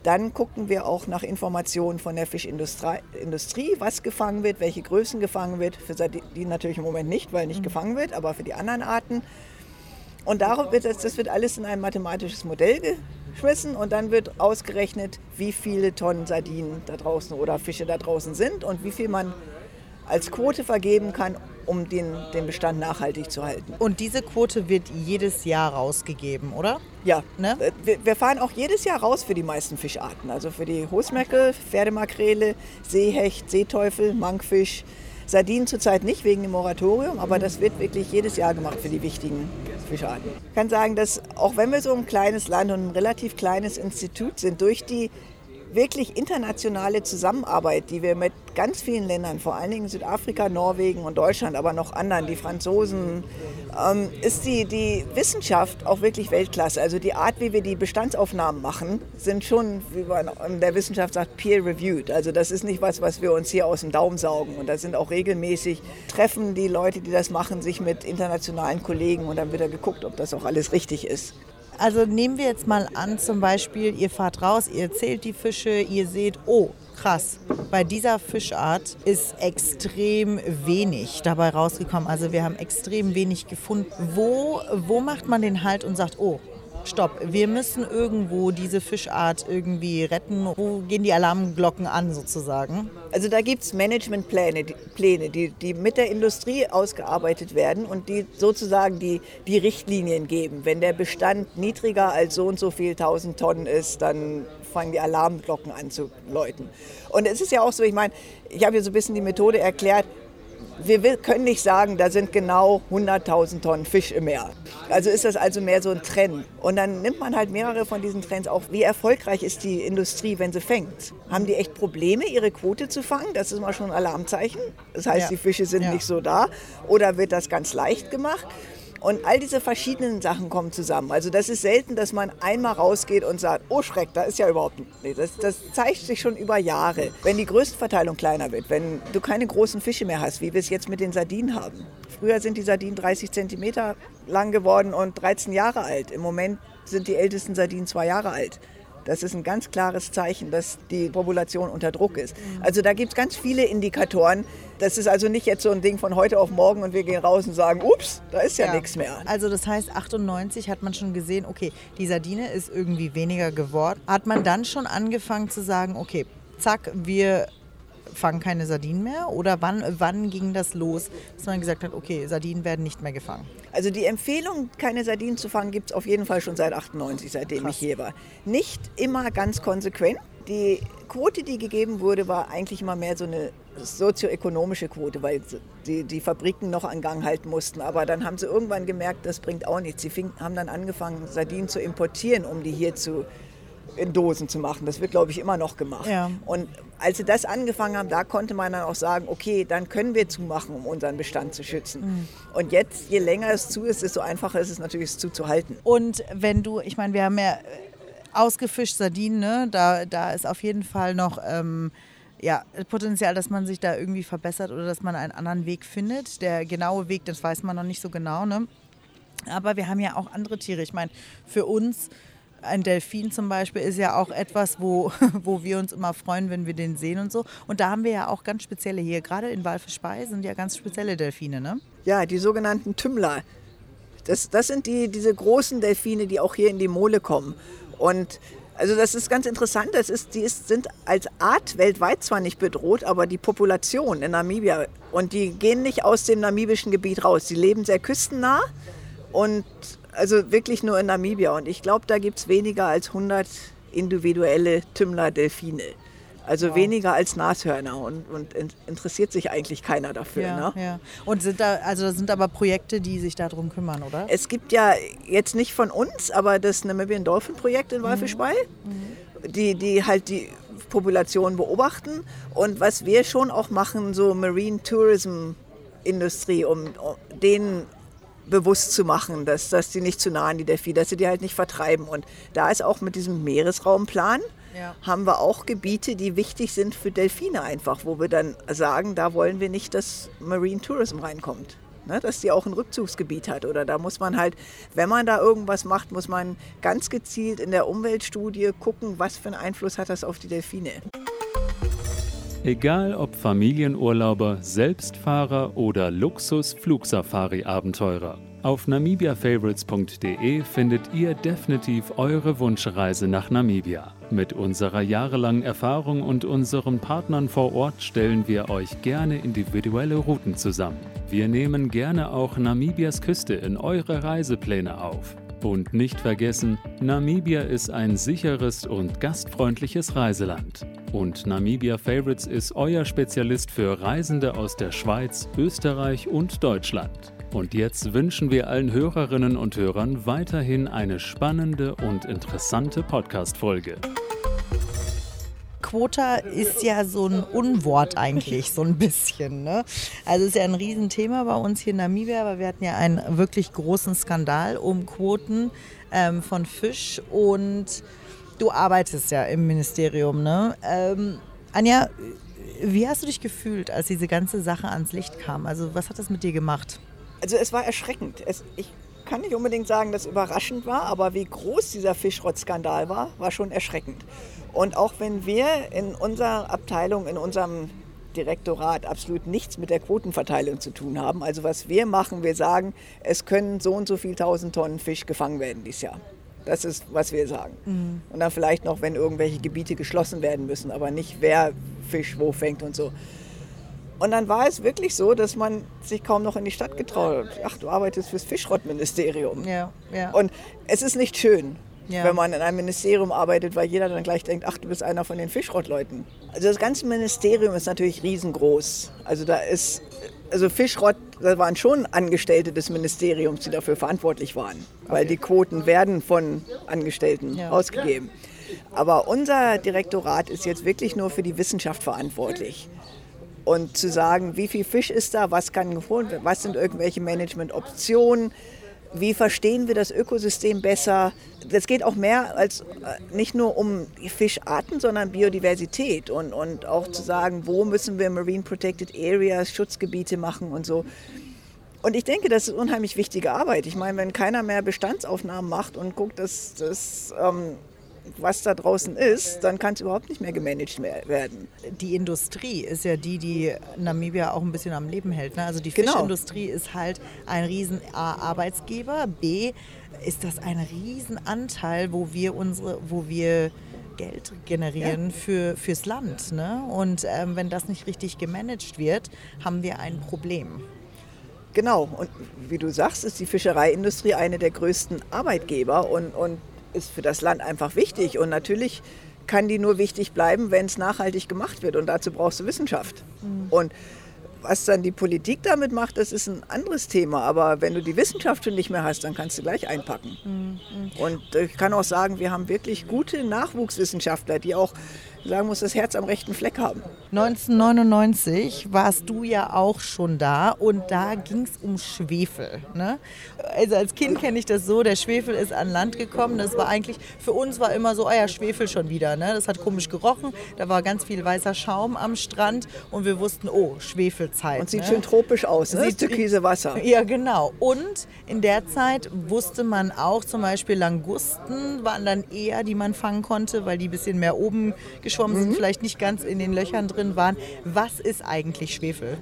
Dann gucken wir auch nach Informationen von der Fischindustrie, Industrie, was gefangen wird, welche Größen gefangen wird. Für Sardinen natürlich im Moment nicht, weil nicht gefangen wird, aber für die anderen Arten. Und darauf wird das, das wird alles in ein mathematisches Modell geschmissen und dann wird ausgerechnet, wie viele Tonnen Sardinen da draußen oder Fische da draußen sind und wie viel man als Quote vergeben kann, um den, den Bestand nachhaltig zu halten. Und diese Quote wird jedes Jahr rausgegeben, oder? Ja, Ne? äh, wir, wir fahren auch jedes Jahr raus für die meisten Fischarten. Also für die Hosmecke, Pferdemakrele, Seehecht, Seeteufel, Mankfisch. Sardinen zurzeit nicht wegen dem Moratorium, aber das wird wirklich jedes Jahr gemacht für die wichtigen Fischarten. Ich kann sagen, dass auch wenn wir so ein kleines Land und ein relativ kleines Institut sind, durch die wirklich internationale Zusammenarbeit, die wir mit ganz vielen Ländern, vor allen Dingen Südafrika, Norwegen und Deutschland, aber noch anderen, die Franzosen, ähm, ist die, die Wissenschaft auch wirklich Weltklasse. Also die Art, wie wir die Bestandsaufnahmen machen, sind schon, wie man in der Wissenschaft sagt, peer-reviewed. Also das ist nicht was, was wir uns hier aus dem Daumen saugen. Und da sind auch regelmäßig Treffen die Leute, die das machen, sich mit internationalen Kollegen und dann wird da geguckt, ob das auch alles richtig ist. Also nehmen wir jetzt mal an, zum Beispiel, ihr fahrt raus, ihr zählt die Fische, ihr seht, oh, krass, bei dieser Fischart ist extrem wenig dabei rausgekommen. Also wir haben extrem wenig gefunden. Wo, wo macht man den Halt und sagt, oh, stopp, wir müssen irgendwo diese Fischart irgendwie retten? Wo gehen die Alarmglocken an sozusagen? Also da gibt es Managementpläne, die, Pläne, die, die mit der Industrie ausgearbeitet werden und die sozusagen die, die Richtlinien geben. Wenn der Bestand niedriger als so und so viel tausend Tonnen ist, dann fangen die Alarmglocken an zu läuten. Und es ist ja auch so, ich meine, ich habe hier so ein bisschen die Methode erklärt, wir können nicht sagen, da sind genau 100.000 Tonnen Fisch im Meer. Also ist das also mehr so ein Trend. Und dann nimmt man halt mehrere von diesen Trends auf. Wie erfolgreich ist die Industrie, wenn sie fängt? Haben die echt Probleme, ihre Quote zu fangen? Das ist mal schon ein Alarmzeichen. Das heißt, Ja. die Fische sind Ja. nicht so da. Oder wird das ganz leicht gemacht? Und all diese verschiedenen Sachen kommen zusammen. Also das ist selten, dass man einmal rausgeht und sagt, oh Schreck, da ist ja überhaupt nicht. Nee, das, das zeigt sich schon über Jahre. Wenn die Größenverteilung kleiner wird, wenn du keine großen Fische mehr hast, wie wir es jetzt mit den Sardinen haben. Früher sind die Sardinen 30 Zentimeter lang geworden und 13 Jahre alt. Im Moment sind die ältesten Sardinen zwei Jahre alt. Das ist ein ganz klares Zeichen, dass die Population unter Druck ist. Also da gibt es ganz viele Indikatoren. Das ist also nicht jetzt so ein Ding von heute auf morgen und wir gehen raus und sagen, ups, da ist ja, nichts mehr. Also das heißt, 98 hat man schon gesehen, okay, die Sardine ist irgendwie weniger geworden. Hat man dann schon angefangen zu sagen, okay, zack, wir fangen keine Sardinen mehr? Oder wann, wann ging das los, dass man gesagt hat, okay, Sardinen werden nicht mehr gefangen? Also die Empfehlung, keine Sardinen zu fangen, gibt es auf jeden Fall schon seit 98, seitdem ich hier war. Nicht immer ganz konsequent. Die Quote, die gegeben wurde, war eigentlich immer mehr so eine sozioökonomische Quote, weil die, die Fabriken noch an Gang halten mussten. Aber dann haben sie irgendwann gemerkt, das bringt auch nichts. Sie fing, haben dann angefangen, Sardinen zu importieren, um die hier zu in Dosen zu machen. Das wird, glaube ich, immer noch gemacht. Ja. Und als sie das angefangen haben, da konnte man dann auch sagen, okay, dann können wir zumachen, um unseren Bestand zu schützen. Mhm. Und jetzt, je länger es zu ist, desto einfacher ist es natürlich, es zuzuhalten. Und wenn du, ich meine, wir haben ja äh, ausgefischt Sardinen, ne? da, da ist auf jeden Fall noch ähm, ja, Potenzial, dass man sich da irgendwie verbessert oder dass man einen anderen Weg findet. Der genaue Weg, das weiß man noch nicht so genau. Ne? Aber wir haben ja auch andere Tiere. Ich meine, für uns, ein Delfin zum Beispiel, ist ja auch etwas, wo, (laughs) wo wir uns immer freuen, wenn wir den sehen und so. Und da haben wir ja auch ganz spezielle hier. Gerade in Walfischbei sind ja ganz spezielle Delfine, ne? Ja, die sogenannten Tümmler. Das, das sind die, diese großen Delfine, die auch hier in die Mole kommen. Und also das ist ganz interessant. Das ist, die ist, sind als Art weltweit zwar nicht bedroht, aber die Population in Namibia und die gehen nicht aus dem namibischen Gebiet raus. Die leben sehr küstennah und also wirklich nur in Namibia. Und ich glaube, da gibt es weniger als 100 individuelle Tümmler-Delfine. Also weniger als Nashörner und, und in- interessiert sich eigentlich keiner dafür. Ja, ne? ja. Und sind da, also das sind aber Projekte, die sich darum kümmern, oder? Es gibt ja jetzt nicht von uns, aber das Namibian Dolphin Projekt in Walfischbei, die, die halt die Population beobachten. Und was wir schon auch machen, so Marine Tourism Industrie, um, um denen bewusst zu machen, dass, dass die nicht zu nah an die Delfine, dass sie die halt nicht vertreiben. Und da ist auch mit diesem Meeresraumplan, Ja. haben wir auch Gebiete, die wichtig sind für Delfine einfach, wo wir dann sagen, da wollen wir nicht, dass Marine Tourism reinkommt. Ne, dass die auch ein Rückzugsgebiet hat. Oder da muss man halt, wenn man da irgendwas macht, muss man ganz gezielt in der Umweltstudie gucken, was für einen Einfluss hat das auf die Delfine. Egal ob Familienurlauber, Selbstfahrer oder Luxus-Flugsafari-Abenteurer. Auf namibiafavorites.de findet ihr definitiv eure Wunschreise nach Namibia. Mit unserer jahrelangen Erfahrung und unseren Partnern vor Ort stellen wir euch gerne individuelle Routen zusammen. Wir nehmen gerne auch Namibias Küste in eure Reisepläne auf. Und nicht vergessen, Namibia ist ein sicheres und gastfreundliches Reiseland. Und Namibia Favorites ist euer Spezialist für Reisende aus der Schweiz, Österreich und Deutschland. Und jetzt wünschen wir allen Hörerinnen und Hörern weiterhin eine spannende und interessante Podcast-Folge. Quota ist ja so ein Unwort eigentlich, so ein bisschen. Ne? Also es ist ja ein Riesenthema bei uns hier in Namibia, aber wir hatten ja einen wirklich großen Skandal um Quoten ähm, von Fisch und du arbeitest ja im Ministerium. Ne? Ähm, Anja, wie hast du dich gefühlt, als diese ganze Sache ans Licht kam? Also was hat das mit dir gemacht? Also es war erschreckend. Es, ich kann nicht unbedingt sagen, dass es überraschend war, aber wie groß dieser Fischrottskandal war, war schon erschreckend. Und auch wenn wir in unserer Abteilung, in unserem Direktorat absolut nichts mit der Quotenverteilung zu tun haben. Also was wir machen, wir sagen, es können so und so viel tausend Tonnen Fisch gefangen werden dieses Jahr. Das ist, was wir sagen. Und dann vielleicht noch, wenn irgendwelche Gebiete geschlossen werden müssen, aber nicht wer Fisch wo fängt und so. Und dann war es wirklich so, dass man sich kaum noch in die Stadt getraut hat. Ach, du arbeitest fürs Fischrottministerium. Ja, ja. Und es ist nicht schön, Ja. wenn man in einem Ministerium arbeitet, weil jeder dann gleich denkt, ach, du bist einer von den Fischrottleuten. Also das ganze Ministerium ist natürlich riesengroß. Also da ist, also Fischrott, da waren schon Angestellte des Ministeriums, die dafür verantwortlich waren. Weil die Quoten werden von Angestellten Ja. ausgegeben. Aber unser Direktorat ist jetzt wirklich nur für die Wissenschaft verantwortlich und zu sagen, wie viel Fisch ist da, was kann geholt werden, was sind irgendwelche Management-Optionen, wie verstehen wir das Ökosystem besser. Das geht auch mehr als äh, nicht nur um Fischarten, sondern Biodiversität und, und auch zu sagen, wo müssen wir Marine Protected Areas, Schutzgebiete machen und so. Und ich denke, das ist unheimlich wichtige Arbeit. Ich meine, wenn keiner mehr Bestandsaufnahmen macht und guckt, dass das, ähm, was da draußen ist, dann kann es überhaupt nicht mehr gemanagt werden. die Industrie ist ja die, die Namibia auch ein bisschen am Leben hält. Ne? Also die Genau. Fischindustrie ist halt ein riesen A, Arbeitsgeber, B ist das ein Riesenanteil, wo wir unsere, wo wir Geld generieren für, fürs Land. Ne? Und ähm, wenn das nicht richtig gemanagt wird, haben wir ein Problem. Genau, und wie du sagst, ist die Fischereiindustrie eine der größten Arbeitgeber und, und ist für das Land einfach wichtig. Und natürlich kann die nur wichtig bleiben, wenn es nachhaltig gemacht wird. Und dazu brauchst du Wissenschaft. Und Was dann die Politik damit macht, das ist ein anderes Thema. Aber wenn du die Wissenschaft schon nicht mehr hast, dann kannst du gleich einpacken. Mhm. Und ich kann auch sagen, wir haben wirklich gute Nachwuchswissenschaftler, die auch sagen muss, das Herz am rechten Fleck haben. 1999 warst du ja auch schon da und da ging es um Schwefel. Ne? Also als Kind kenne ich das so, der Schwefel ist an Land gekommen. Das war eigentlich, für uns war immer so, ah ja, Schwefel schon wieder. Ne? Das hat komisch gerochen, da war ganz viel weißer Schaum am Strand und wir wussten, oh, Schwefelzeit. Und sieht ne? schön tropisch aus, ne? Sieht- türkise Wasser. (laughs) Ja, genau. Und in der Zeit wusste man auch zum Beispiel Langusten waren dann eher, die man fangen konnte, weil die ein bisschen mehr oben geschwommen Mhm. sind, vielleicht nicht ganz in den Löchern drin waren. Was ist eigentlich Schwefel?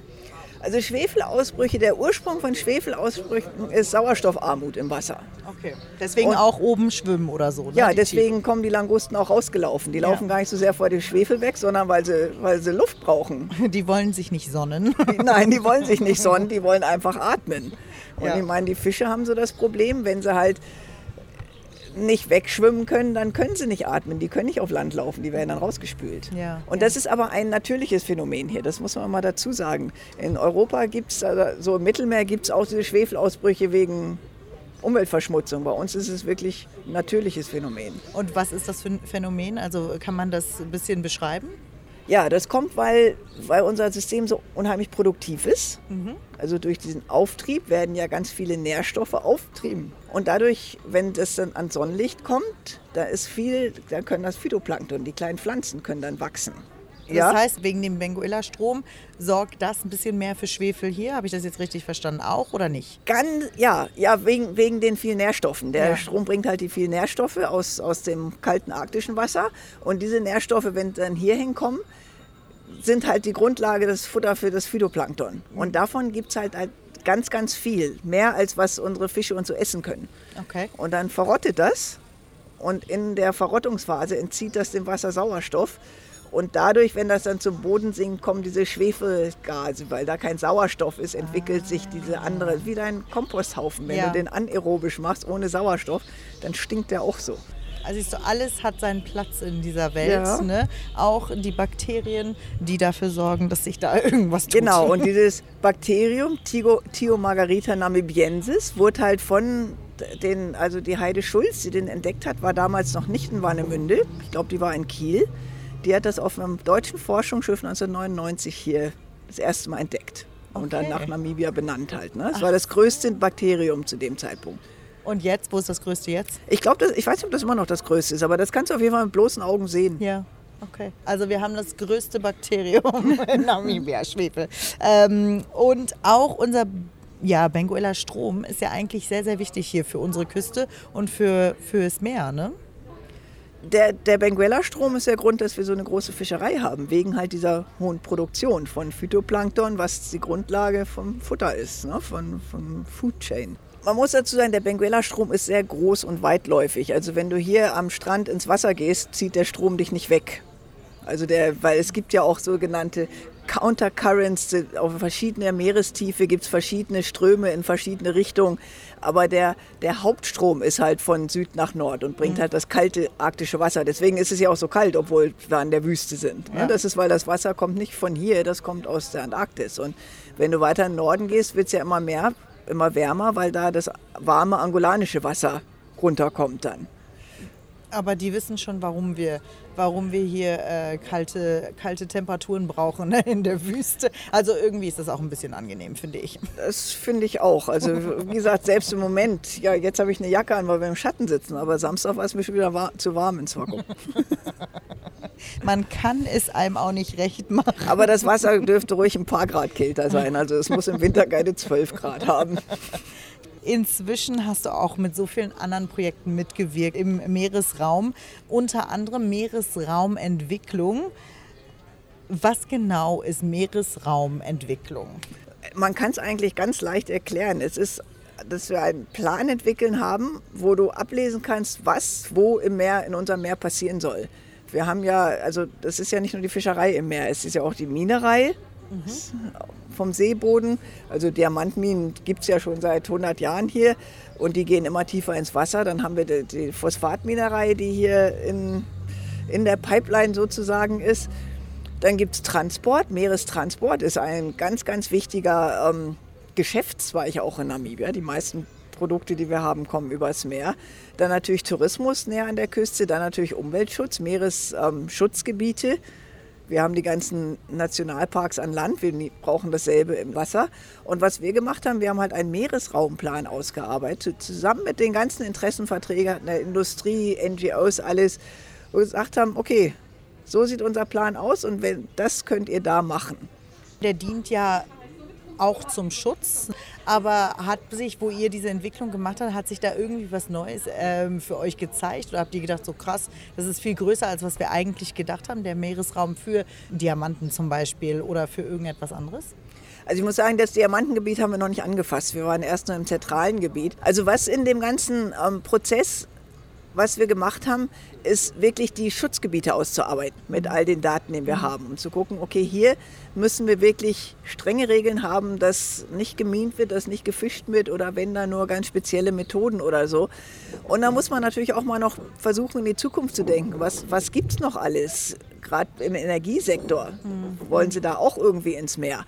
Also Schwefelausbrüche, der Ursprung von Schwefelausbrüchen ist Sauerstoffarmut im Wasser. Okay. Deswegen Und- auch oben schwimmen oder so. Ne? Ja, deswegen kommen die Langusten auch rausgelaufen. Die Ja. laufen gar nicht so sehr vor dem Schwefel weg, sondern weil sie, weil sie Luft brauchen. (laughs) Die wollen sich nicht sonnen. Die- Nein, die wollen sich nicht (laughs) sonnen, die wollen einfach atmen. Und Ja. ich meine, die Fische haben so das Problem, wenn sie halt nicht wegschwimmen können, dann können sie nicht atmen. Die können nicht auf Land laufen, die werden dann rausgespült. Ja, Und ja. das ist aber ein natürliches Phänomen hier, das muss man mal dazu sagen. In Europa gibt es, also so im Mittelmeer gibt es auch diese Schwefelausbrüche wegen Umweltverschmutzung. Bei uns ist es wirklich ein natürliches Phänomen. Und was ist das für ein Phänomen? Also kann man das ein bisschen beschreiben? Ja, das kommt, weil, weil unser System so unheimlich produktiv ist. Also durch diesen Auftrieb werden ja ganz viele Nährstoffe auftrieben. Und dadurch, wenn das dann ans Sonnenlicht kommt, da ist viel, da können das Phytoplankton, die kleinen Pflanzen können dann wachsen. Das heißt, wegen dem Benguela-Strom sorgt das ein bisschen mehr für Schwefel hier. Habe ich das jetzt richtig verstanden? Auch oder nicht? Ganz, ja, ja wegen, wegen den vielen Nährstoffen. Der Ja. Strom bringt halt die vielen Nährstoffe aus, aus dem kalten arktischen Wasser. Und diese Nährstoffe, wenn dann hier hinkommen, sind halt die Grundlage des Futter für das Phytoplankton. Und davon gibt es halt, halt ganz, ganz viel. Mehr als was unsere Fische uns so essen können. Okay. Und dann verrottet das. Und in der Verrottungsphase entzieht das dem Wasser Sauerstoff. Und dadurch, wenn das dann zum Boden sinkt, kommen diese Schwefelgase, weil da kein Sauerstoff ist, entwickelt sich diese andere, wie dein Komposthaufen. Wenn Ja. du den anaerobisch machst, ohne Sauerstoff, dann stinkt der auch so. Also du, alles hat seinen Platz in dieser Welt. Ja. Ne? Auch die Bakterien, die dafür sorgen, dass sich da (laughs) irgendwas tut. Genau, und dieses Bakterium, Tigo- Thiomargarita namibiensis, wurde halt von den, also die Heide Schulz, die den entdeckt hat, war damals noch nicht in Warnemünde. Ich glaube, die war in Kiel. Die hat das auf einem deutschen Forschungsschiff 1999 hier das erste Mal entdeckt. Und dann Okay. nach Namibia benannt halt. Ne? Es war das größte Bakterium zu dem Zeitpunkt. Und jetzt, wo ist das Größte jetzt? Ich glaube, ich weiß nicht, ob das immer noch das größte ist, aber das kannst du auf jeden Fall mit bloßen Augen sehen. Ja. Okay. Also wir haben das größte Bakterium (laughs) in Namibia, Schwefel. Ähm, und auch unser ja, Benguela Strom ist ja eigentlich sehr, sehr wichtig hier für unsere Küste und für, fürs Meer, ne? Der, der Benguela-Strom ist der Grund, dass wir so eine große Fischerei haben, wegen halt dieser hohen Produktion von Phytoplankton, was die Grundlage vom Futter ist, ne? von, vom Food Chain. Man muss dazu sagen, der Benguela-Strom ist sehr groß und weitläufig. Also wenn du hier am Strand ins Wasser gehst, zieht der Strom dich nicht weg. Also der, weil es gibt ja auch sogenannte Countercurrents, auf verschiedener Meerestiefe gibt es verschiedene Ströme in verschiedene Richtungen. Aber der, der Hauptstrom ist halt von Süd nach Nord und bringt halt das kalte arktische Wasser. Deswegen ist es ja auch so kalt, obwohl wir an der Wüste sind. ne? Ja. Das ist, weil das Wasser kommt nicht von hier, das kommt aus der Antarktis. Und wenn du weiter in den Norden gehst, wird es ja immer mehr, immer wärmer, weil da das warme angolanische Wasser runterkommt dann. Aber die wissen schon, warum wir, warum wir hier äh, kalte, kalte Temperaturen brauchen ne, in der Wüste. Also irgendwie ist das auch ein bisschen angenehm, finde ich. Das finde ich auch. Also wie gesagt, selbst im Moment, ja, jetzt habe ich eine Jacke an, weil wir im Schatten sitzen, aber Samstag war es mir schon wieder war, zu warm ins Wacken. (laughs) Man kann es einem auch nicht recht machen. Aber das Wasser dürfte ruhig ein paar Grad kälter sein. Also es muss im Winter keine 12 Grad haben. (laughs) Inzwischen hast du auch mit so vielen anderen Projekten mitgewirkt im Meeresraum, unter anderem Meeresraumentwicklung. Was genau ist Meeresraumentwicklung? Man kann es eigentlich ganz leicht erklären. Es ist, dass wir einen Plan entwickeln haben, wo du ablesen kannst, was wo im Meer, in unserem Meer passieren soll. Wir haben ja, also das ist ja nicht nur die Fischerei im Meer, es ist ja auch die Minerei vom Seeboden. Also Diamantminen gibt es ja schon seit 100 Jahren hier und die gehen immer tiefer ins Wasser. Dann haben wir die, die Phosphatminerei, die hier in, in der Pipeline sozusagen ist. Dann gibt es Transport. Meerestransport ist ein ganz, ganz wichtiger ähm, Geschäftszweig auch in Namibia. Die meisten Produkte, die wir haben, kommen übers Meer. Dann natürlich Tourismus näher an der Küste, dann natürlich Umweltschutz, Meeresschutzgebiete. Ähm, wir haben die ganzen Nationalparks an Land, wir brauchen dasselbe im Wasser. Und was wir gemacht haben, wir haben halt einen Meeresraumplan ausgearbeitet, zusammen mit den ganzen Interessenvertretern der Industrie, NGOs, alles, wo wir gesagt haben, okay, so sieht unser Plan aus und wenn, das könnt ihr da machen. Der dient ja auch zum Schutz. Aber hat sich, wo ihr diese Entwicklung gemacht habt, hat sich da irgendwie was Neues ähm, für euch gezeigt? Oder habt ihr gedacht, so krass, das ist viel größer, als was wir eigentlich gedacht haben, der Meeresraum für Diamanten zum Beispiel oder für irgendetwas anderes? Also ich muss sagen, das Diamantengebiet haben wir noch nicht angefasst. Wir waren erst nur im zentralen Gebiet. Also was in dem ganzen ähm, Prozess was wir gemacht haben, ist wirklich die Schutzgebiete auszuarbeiten mit all den Daten, die wir mhm. haben. Und zu gucken, okay, hier müssen wir wirklich strenge Regeln haben, dass nicht gemint wird, dass nicht gefischt wird oder wenn da nur ganz spezielle Methoden oder so. Und da muss man natürlich auch mal noch versuchen, in die Zukunft zu denken. Was, was gibt es noch alles? Gerade im Energiesektor mhm. wollen sie da auch irgendwie ins Meer.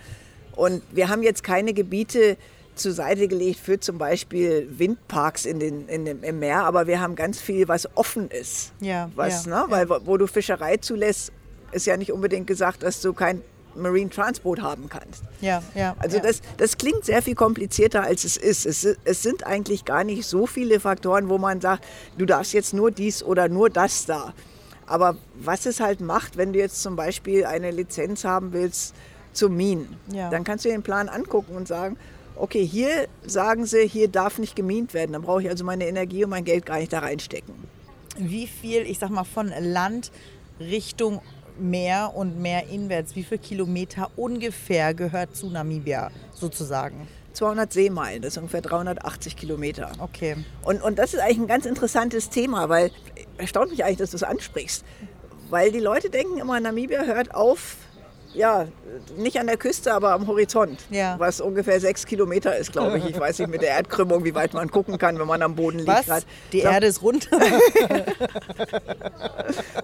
Und wir haben jetzt keine Gebiete, zur Seite gelegt für zum Beispiel Windparks in den, in dem, im Meer, aber wir haben ganz viel, was offen ist. Ja, was, ja, ne? Weil wo du Fischerei zulässt, ist ja nicht unbedingt gesagt, dass du kein Marine Transport haben kannst. Ja, ja. Also ja. Das, das klingt sehr viel komplizierter, als es ist. Es, es sind eigentlich gar nicht so viele Faktoren, wo man sagt, du darfst jetzt nur dies oder nur das da. Aber was es halt macht, wenn du jetzt zum Beispiel eine Lizenz haben willst zum Minen, ja. dann kannst du den Plan angucken und sagen, okay, hier sagen sie, hier darf nicht gemint werden. Dann brauche ich also meine Energie und mein Geld gar nicht da reinstecken. Wie viel, ich sag mal, von Land Richtung Meer und Meer inwärts, wie viele Kilometer ungefähr gehört zu Namibia sozusagen? 200 Seemeilen, das ist ungefähr 380 Kilometer. Okay. Und, und das ist eigentlich ein ganz interessantes Thema, weil erstaunt mich eigentlich, dass du es ansprichst. Weil die Leute denken immer, Namibia hört auf ja, nicht an der Küste, aber am Horizont, ja. was ungefähr sechs Kilometer ist, glaube ich. Ich weiß nicht mit der Erdkrümmung, wie weit man gucken kann, wenn man am Boden liegt. Was? Grad. Die so. Erde ist runter. (laughs)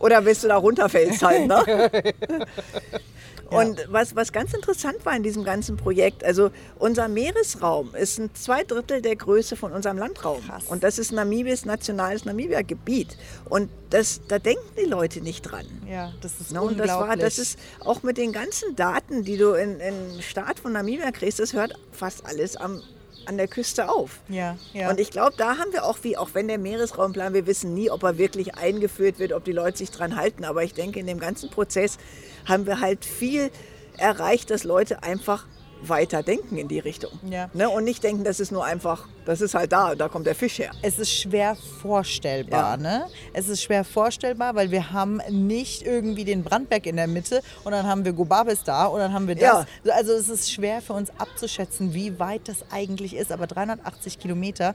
Oder bis du da runterfällst halt, ne? (laughs) Und was, was ganz interessant war in diesem ganzen Projekt, also unser Meeresraum ist ein zwei Drittel der Größe von unserem Landraum. Krass. Und das ist Namibias nationales Namibia-Gebiet. Und das, da denken die Leute nicht dran. Ja, das ist no, Und das war, das ist auch mit den ganzen Daten, die du in, in Staat von Namibia kriegst, das hört fast alles am an der Küste auf. Ja, ja. Und ich glaube, da haben wir auch, wie auch wenn der Meeresraumplan, wir wissen nie, ob er wirklich eingeführt wird, ob die Leute sich dran halten. Aber ich denke, in dem ganzen Prozess haben wir halt viel erreicht, dass Leute einfach weiter denken in die Richtung. Ja. Ne? Und nicht denken, das ist nur einfach, das ist halt da, da kommt der Fisch her. Es ist schwer vorstellbar. Ja. Ne? Es ist schwer vorstellbar, weil wir haben nicht irgendwie den Brandberg in der Mitte und dann haben wir Gobabis da und dann haben wir das. Ja. Also es ist schwer für uns abzuschätzen, wie weit das eigentlich ist. Aber 380 Kilometer,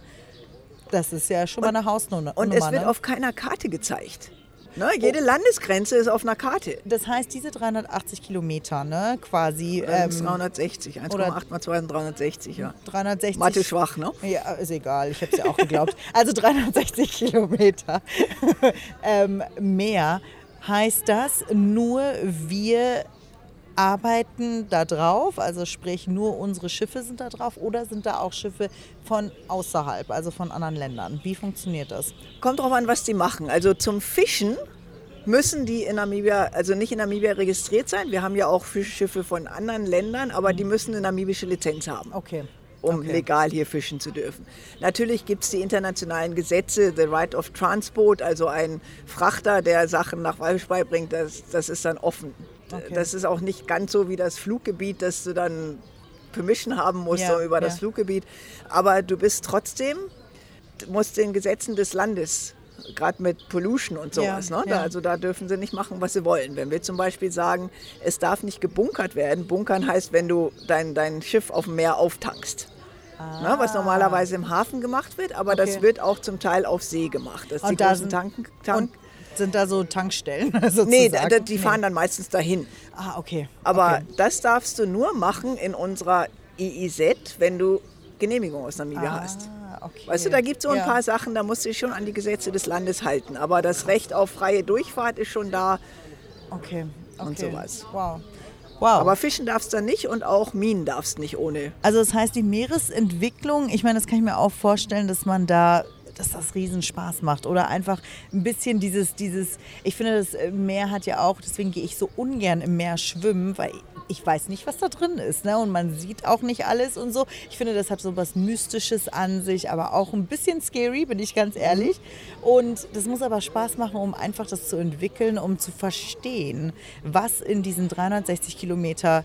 das ist ja schon mal eine Hausnummer. Und es wird ne? auf keiner Karte gezeigt. Ne, jede oh. Landesgrenze ist auf einer Karte. Das heißt, diese 380 Kilometer, ne, quasi. Ähm, 360, 1,8 mal 2 sind 360, ja. 360. Mathe schwach, ne? Ja, ist egal, ich habe es ja auch geglaubt. (laughs) Also 360 Kilometer (laughs) ähm, mehr. Heißt das, nur wir arbeiten da drauf, also sprich nur unsere Schiffe sind da drauf oder sind da auch Schiffe von außerhalb, also von anderen Ländern? Wie funktioniert das? Kommt drauf an, was die machen. Also zum Fischen müssen die in Namibia, also nicht in Namibia registriert sein. Wir haben ja auch Fischschiffe von anderen Ländern, aber die müssen eine namibische Lizenz haben. Okay um okay. legal hier fischen zu dürfen. Natürlich gibt es die internationalen Gesetze, the right of transport, also ein Frachter, der Sachen nach Walfisch beibringt, das, das ist dann offen. Okay. Das ist auch nicht ganz so wie das Fluggebiet, dass du dann Permission haben musst ja, über ja. das Fluggebiet. Aber du bist trotzdem, musst den Gesetzen des Landes gerade mit Pollution und sowas. Ja, ne? da, also da dürfen sie nicht machen, was sie wollen. Wenn wir zum Beispiel sagen, es darf nicht gebunkert werden, bunkern heißt, wenn du dein, dein Schiff auf dem Meer auftankst. Ah. Ne? Was normalerweise im Hafen gemacht wird, aber okay. das wird auch zum Teil auf See gemacht. Das und die großen Tanken, Tank, sind da so Tankstellen? (laughs) Sozusagen? Nee, die fahren nee. dann meistens dahin. Ah, okay. Aber okay. das darfst du nur machen in unserer EIZ, wenn du Genehmigung aus Namibia ah, hast. Okay. Weißt du, da gibt es so ein ja. paar Sachen, da musst du dich schon an die Gesetze des Landes halten. Aber das Recht auf freie Durchfahrt ist schon da. Okay. okay. und sowas. Wow. Wow. Aber fischen darfst du nicht und auch Minen darfst nicht ohne. Also das heißt, die Meeresentwicklung, ich meine, das kann ich mir auch vorstellen, dass man da dass das riesen Spaß macht. Oder einfach ein bisschen dieses dieses ich finde das Meer hat ja auch deswegen gehe ich so ungern im Meer schwimmen weil ich weiß nicht was da drin ist ne? und man sieht auch nicht alles und so. Ich finde das hat so was mystisches an sich aber auch ein bisschen scary bin ich ganz ehrlich. Und das muss aber Spaß machen um einfach das zu entwickeln um zu verstehen was in diesen 360 Kilometer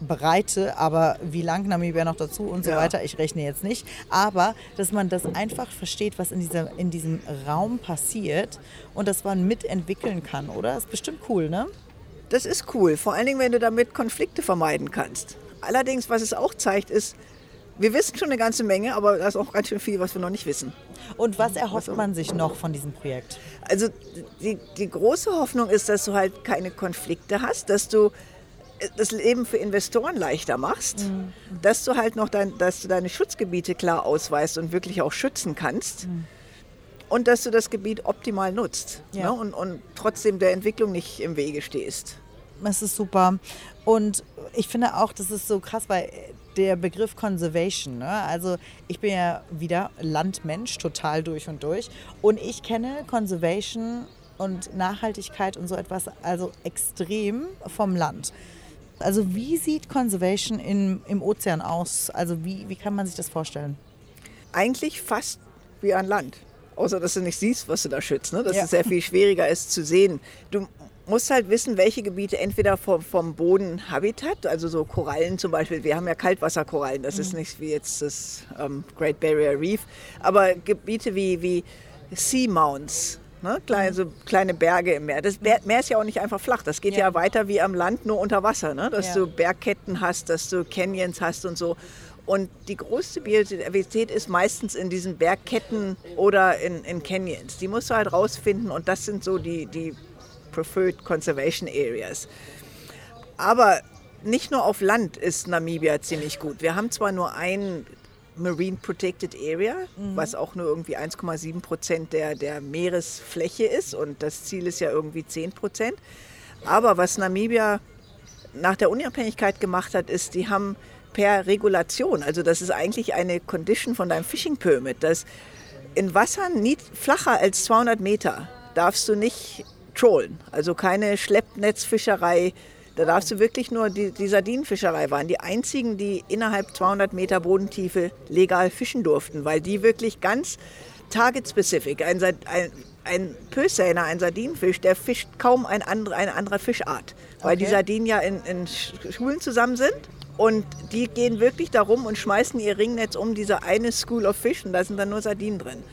Breite, aber wie lang Namibia noch dazu und so Ja. weiter, ich rechne jetzt nicht. Aber dass man das einfach versteht, was in, dieser, in diesem Raum passiert und dass man mitentwickeln kann, oder? Ist bestimmt cool, ne? Das ist cool, vor allen Dingen, wenn du damit Konflikte vermeiden kannst. Allerdings, was es auch zeigt, ist, wir wissen schon eine ganze Menge, aber da ist auch ganz schön viel, was wir noch nicht wissen. Und was erhofft man sich noch von diesem Projekt? Also die, die große Hoffnung ist, dass du halt keine Konflikte hast, dass du das Leben für Investoren leichter machst, dass du halt noch dein, dass du deine Schutzgebiete klar ausweist und wirklich auch schützen kannst. Und dass du das Gebiet optimal nutzt Ja. ne? und, und trotzdem der Entwicklung nicht im Wege stehst. Es ist super. Und ich finde auch, das ist so krass, weil der Begriff Conservation, ne? also ich bin ja wieder Landmensch, total durch und durch. Und ich kenne Conservation und Nachhaltigkeit und so etwas also extrem vom Land. Also wie sieht Conservation in, im Ozean aus? Also wie, wie kann man sich das vorstellen? Eigentlich fast wie an Land. Außer, dass du nicht siehst, was du da schützt. Ne? Dass Ja. es sehr viel schwieriger ist zu sehen. Du musst halt wissen, welche Gebiete entweder vom, vom Boden Habitat, also so Korallen zum Beispiel. Wir haben ja Kaltwasserkorallen, das ist nicht wie jetzt das ähm, Great Barrier Reef. Aber Gebiete wie, wie Seamounts, ne? kleine, so kleine Berge im Meer. Das Meer ist ja auch nicht einfach flach. Das geht ja, Ja. weiter wie am Land, nur unter Wasser. Ne? Dass Ja. du Bergketten hast, dass du Canyons hast und so. Und die größte Biodiversität ist meistens in diesen Bergketten oder in, in Canyons. Die musst du halt rausfinden und das sind so die, die Preferred Conservation Areas. Aber nicht nur auf Land ist Namibia ziemlich gut. Wir haben zwar nur ein Marine Protected Area, was auch nur irgendwie 1,7 Prozent der, der Meeresfläche ist und das Ziel ist ja irgendwie 10 Prozent. Aber was Namibia nach der Unabhängigkeit gemacht hat, ist, die haben per Regulation, also das ist eigentlich eine Condition von deinem Fishing Permit, dass in Wassern nie, flacher als 200 Meter darfst du nicht trollen, also keine Schleppnetzfischerei. Da darfst du wirklich nur die, die Sardinenfischerei waren die einzigen, die innerhalb 200 Meter Bodentiefe legal fischen durften, weil die wirklich ganz target-specific, ein, ein, ein Pössäner, ein Sardinenfisch, der fischt kaum ein andere, eine andere Fischart, weil die Okay. Sardinen ja in, in Sch- Schulen zusammen sind. Und die gehen wirklich darum und schmeißen ihr Ringnetz um diese eine School of Fish und da sind dann nur Sardinen drin.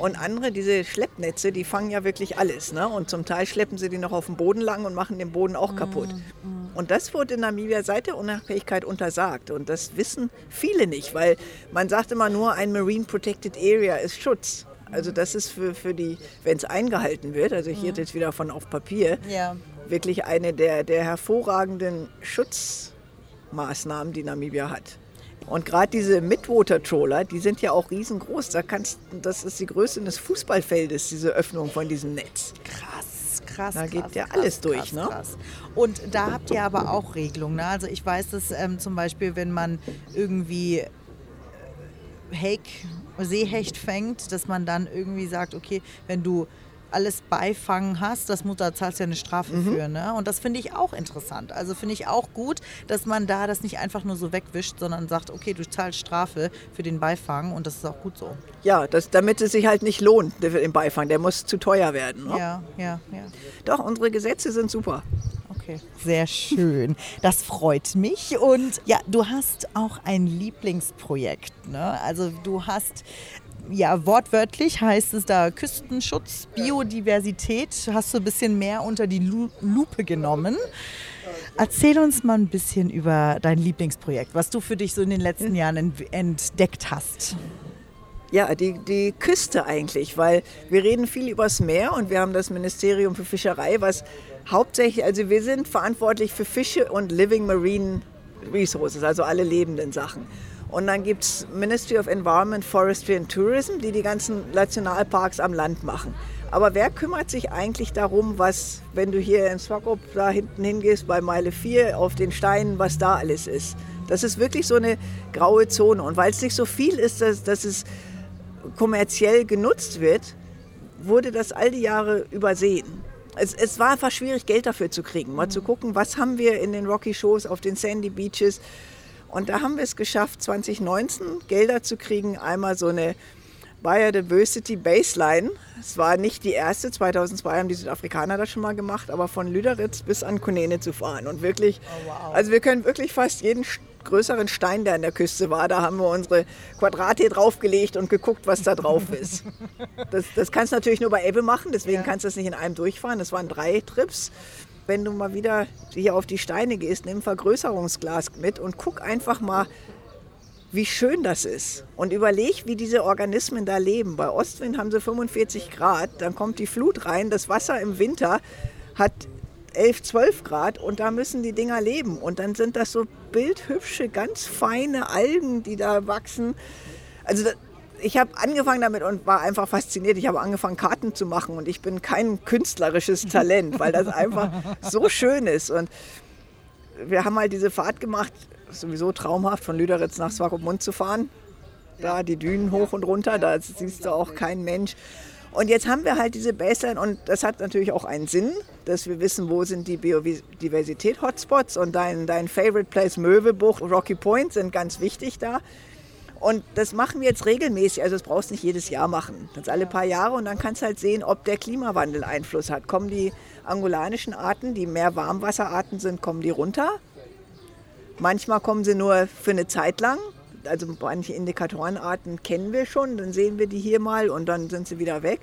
Und andere, diese Schleppnetze, die fangen ja wirklich alles. Ne? Und zum Teil schleppen sie die noch auf den Boden lang und machen den Boden auch kaputt. Und das wurde in Namibia seit der Unabhängigkeit untersagt. Und das wissen viele nicht, weil man sagt immer nur, ein Marine Protected Area ist Schutz. Also das ist für, für die, wenn es eingehalten wird, also ich rede jetzt wieder von auf Papier, Ja. wirklich eine der, der hervorragenden Schutzmaßnahmen, die Namibia hat. Und gerade diese Midwater-Trawler, die sind ja auch riesengroß. Da kannst, das ist die Größe eines Fußballfeldes, diese Öffnung von diesem Netz. Krass, krass. Da geht krass, ja krass, alles durch, krass, ne? Krass. Und da habt ihr aber auch Regelungen. Ne? Also ich weiß, dass ähm, zum Beispiel, wenn man irgendwie äh, Hake, Seehecht fängt, dass man dann irgendwie sagt, okay, wenn du alles beifangen hast, das muss, da zahlst du ja eine Strafe Mhm. für. Ne? Und das finde ich auch interessant. Also finde ich auch gut, dass man da das nicht einfach nur so wegwischt, sondern sagt, okay, du zahlst Strafe für den Beifang und das ist auch gut so. Ja, das, damit es sich halt nicht lohnt, der- den Beifang. Der muss zu teuer werden. Ne? Ja, ja, ja. Doch, unsere Gesetze sind super. Okay, sehr schön. Das freut mich. Und ja, du hast auch ein Lieblingsprojekt. Ne? Also du hast, ja, wortwörtlich heißt es da Küstenschutz, Biodiversität. Hast du ein bisschen mehr unter die Lu Lupe genommen. Erzähl uns mal ein bisschen über dein Lieblingsprojekt, was du für dich so in den letzten Jahren ent entdeckt hast. Ja, die, die Küste eigentlich, weil wir reden viel übers Meer und wir haben das Ministerium für Fischerei, was hauptsächlich, also wir sind verantwortlich für Fische und Living Marine Resources, also alle lebenden Sachen. Und dann gibt es Ministry of Environment, Forestry and Tourism, die die ganzen Nationalparks am Land machen. Aber wer kümmert sich eigentlich darum, was, wenn du hier in Swakop da hinten hingehst, bei Meile 4 auf den Steinen, was da alles ist? Das ist wirklich so eine graue Zone. Und weil es nicht so viel ist, dass, dass es kommerziell genutzt wird, wurde das all die Jahre übersehen. Es, es, war einfach schwierig, Geld dafür zu kriegen. Mal zu gucken, was haben wir in den Rocky Shows auf den Sandy Beaches. Und da haben wir es geschafft, 2019 Gelder zu kriegen. Einmal so eine Biodiversity Baseline. Es war nicht die erste. 2002 haben die Südafrikaner das schon mal gemacht, aber von Lüderitz bis an Kunene zu fahren. Und wirklich, oh, wow. also wir können wirklich fast jeden größeren Stein, der an der Küste war, da haben wir unsere Quadrate draufgelegt und geguckt, was da drauf (laughs) ist. Das, das kannst du natürlich nur bei Ebbe machen, deswegen ja. kannst du das nicht in einem durchfahren. Das waren drei Trips. Wenn du mal wieder hier auf die Steine gehst, nimm Vergrößerungsglas mit und guck einfach mal, wie schön das ist. Und überleg, wie diese Organismen da leben. Bei Ostwind haben sie 45 Grad, dann kommt die Flut rein, das Wasser im Winter hat 11, 12 Grad und da müssen die Dinger leben. Und dann sind das so bildhübsche, ganz feine Algen, die da wachsen. Also ich habe angefangen damit und war einfach fasziniert. Ich habe angefangen, Karten zu machen und ich bin kein künstlerisches Talent, weil das einfach so schön ist. Und wir haben halt diese Fahrt gemacht, sowieso traumhaft, von Lüderitz nach Swakopmund zu fahren. Da die Dünen hoch und runter, da siehst du auch keinen Mensch. Und jetzt haben wir halt diese Baseline und das hat natürlich auch einen Sinn, dass wir wissen, wo sind die Biodiversität-Hotspots und dein, dein Favorite Place Möwebucht, Rocky Point sind ganz wichtig da. Und das machen wir jetzt regelmäßig, also das brauchst du nicht jedes Jahr machen. Das alle paar Jahre und dann kannst du halt sehen, ob der Klimawandel Einfluss hat. Kommen die angolanischen Arten, die mehr Warmwasserarten sind, kommen die runter. Manchmal kommen sie nur für eine Zeit lang also manche Indikatorenarten kennen wir schon, dann sehen wir die hier mal und dann sind sie wieder weg.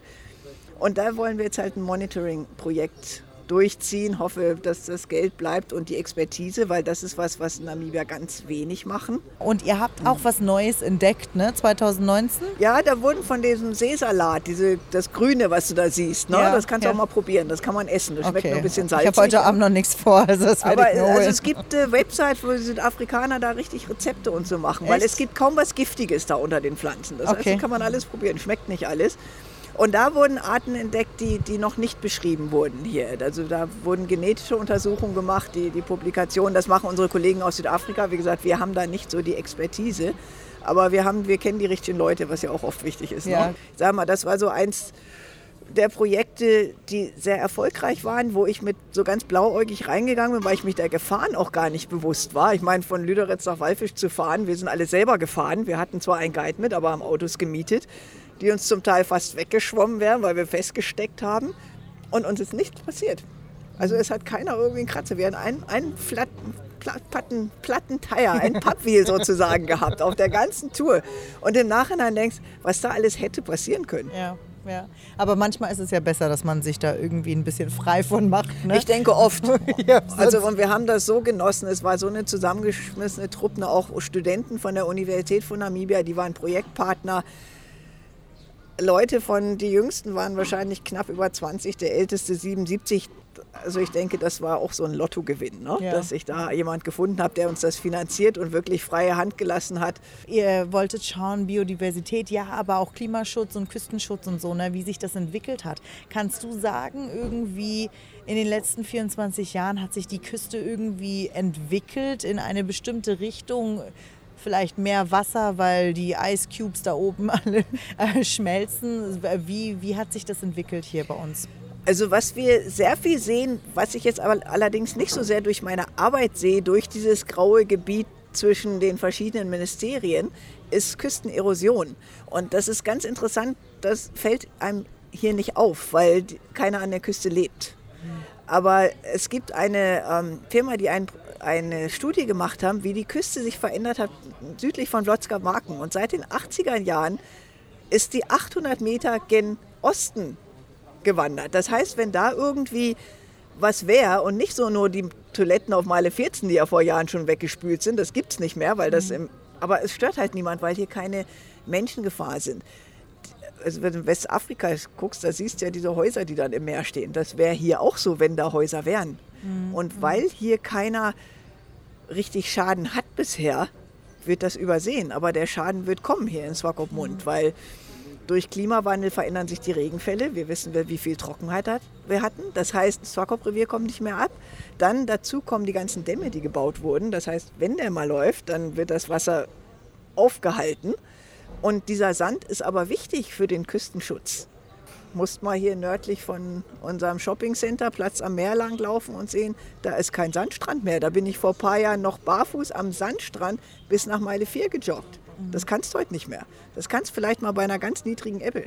Und da wollen wir jetzt halt ein Monitoring-Projekt durchziehen, hoffe, dass das Geld bleibt und die Expertise, weil das ist was, was Namibia ganz wenig machen. Und ihr habt auch was Neues entdeckt, ne? 2019? Ja, da wurden von diesem Seesalat, diese, das Grüne, was du da siehst, ne? Ja, das kannst du ja. auch mal probieren. Das kann man essen. Das okay. schmeckt nur ein bisschen salzig. Ich habe heute Abend noch nichts vor, also das Aber ich also es gibt äh, Websites, wo Südafrikaner da richtig Rezepte und so machen, Echt? weil es gibt kaum was Giftiges da unter den Pflanzen. Das okay. heißt, kann man alles probieren. Schmeckt nicht alles. Und da wurden Arten entdeckt, die, die noch nicht beschrieben wurden hier. Also da wurden genetische Untersuchungen gemacht, die, die Publikation, das machen unsere Kollegen aus Südafrika. Wie gesagt, wir haben da nicht so die Expertise. Aber wir, haben, wir kennen die richtigen Leute, was ja auch oft wichtig ist. Ne? Ja. Ne? Ich sag mal, das war so eins der Projekte, die sehr erfolgreich waren, wo ich mit so ganz blauäugig reingegangen bin, weil ich mich der Gefahren auch gar nicht bewusst war. Ich meine, von Lüderitz nach Wallfisch zu fahren, wir sind alle selber gefahren. Wir hatten zwar einen Guide mit, aber haben Autos gemietet die uns zum Teil fast weggeschwommen wären, weil wir festgesteckt haben. Und uns ist nichts passiert. Also es hat keiner irgendwie einen Kratzer. Wir hatten einen, einen flatten, platten, platten Tire, ein (laughs) Pappwheel sozusagen gehabt auf der ganzen Tour. Und im Nachhinein denkst, was da alles hätte passieren können. Ja. Ja. Aber manchmal ist es ja besser, dass man sich da irgendwie ein bisschen frei von macht. Ne? Ich denke oft. (laughs) ja, also und wir haben das so genossen. Es war so eine zusammengeschmissene Truppe, auch Studenten von der Universität von Namibia, die waren Projektpartner. Leute von, die Jüngsten waren wahrscheinlich knapp über 20, der Älteste 77. Also ich denke, das war auch so ein Lottogewinn, ne? ja. dass ich da jemand gefunden habe, der uns das finanziert und wirklich freie Hand gelassen hat. Ihr wolltet schauen, Biodiversität, ja, aber auch Klimaschutz und Küstenschutz und so, ne? wie sich das entwickelt hat. Kannst du sagen, irgendwie in den letzten 24 Jahren hat sich die Küste irgendwie entwickelt in eine bestimmte Richtung? Vielleicht mehr Wasser, weil die Ice Cubes da oben (laughs) alle äh, schmelzen. Wie, wie hat sich das entwickelt hier bei uns? Also was wir sehr viel sehen, was ich jetzt aber allerdings nicht so sehr durch meine Arbeit sehe, durch dieses graue Gebiet zwischen den verschiedenen Ministerien, ist Küstenerosion. Und das ist ganz interessant, das fällt einem hier nicht auf, weil keiner an der Küste lebt. Aber es gibt eine ähm, Firma, die ein eine Studie gemacht haben, wie die Küste sich verändert hat südlich von Vlotska Marken. Und seit den 80er Jahren ist die 800 Meter gen Osten gewandert. Das heißt, wenn da irgendwie was wäre und nicht so nur die Toiletten auf Meile 14, die ja vor Jahren schon weggespült sind, das gibt es nicht mehr, weil das mhm. im, aber es stört halt niemand, weil hier keine Menschengefahr sind. Also wenn du in Westafrika guckst, da siehst du ja diese Häuser, die dann im Meer stehen. Das wäre hier auch so, wenn da Häuser wären. Mhm. Und weil hier keiner richtig Schaden hat bisher, wird das übersehen. Aber der Schaden wird kommen hier in Swakopmund, mhm. weil durch Klimawandel verändern sich die Regenfälle. Wir wissen, wie viel Trockenheit wir hatten. Das heißt, das Swakop-Revier kommt nicht mehr ab. Dann dazu kommen die ganzen Dämme, die gebaut wurden. Das heißt, wenn der mal läuft, dann wird das Wasser aufgehalten. Und dieser Sand ist aber wichtig für den Küstenschutz. Musst mal hier nördlich von unserem Shoppingcenter Platz am Meer lang laufen und sehen, da ist kein Sandstrand mehr. Da bin ich vor ein paar Jahren noch barfuß am Sandstrand bis nach Meile 4 gejoggt. Das kannst du heute nicht mehr. Das kannst du vielleicht mal bei einer ganz niedrigen Ebbe.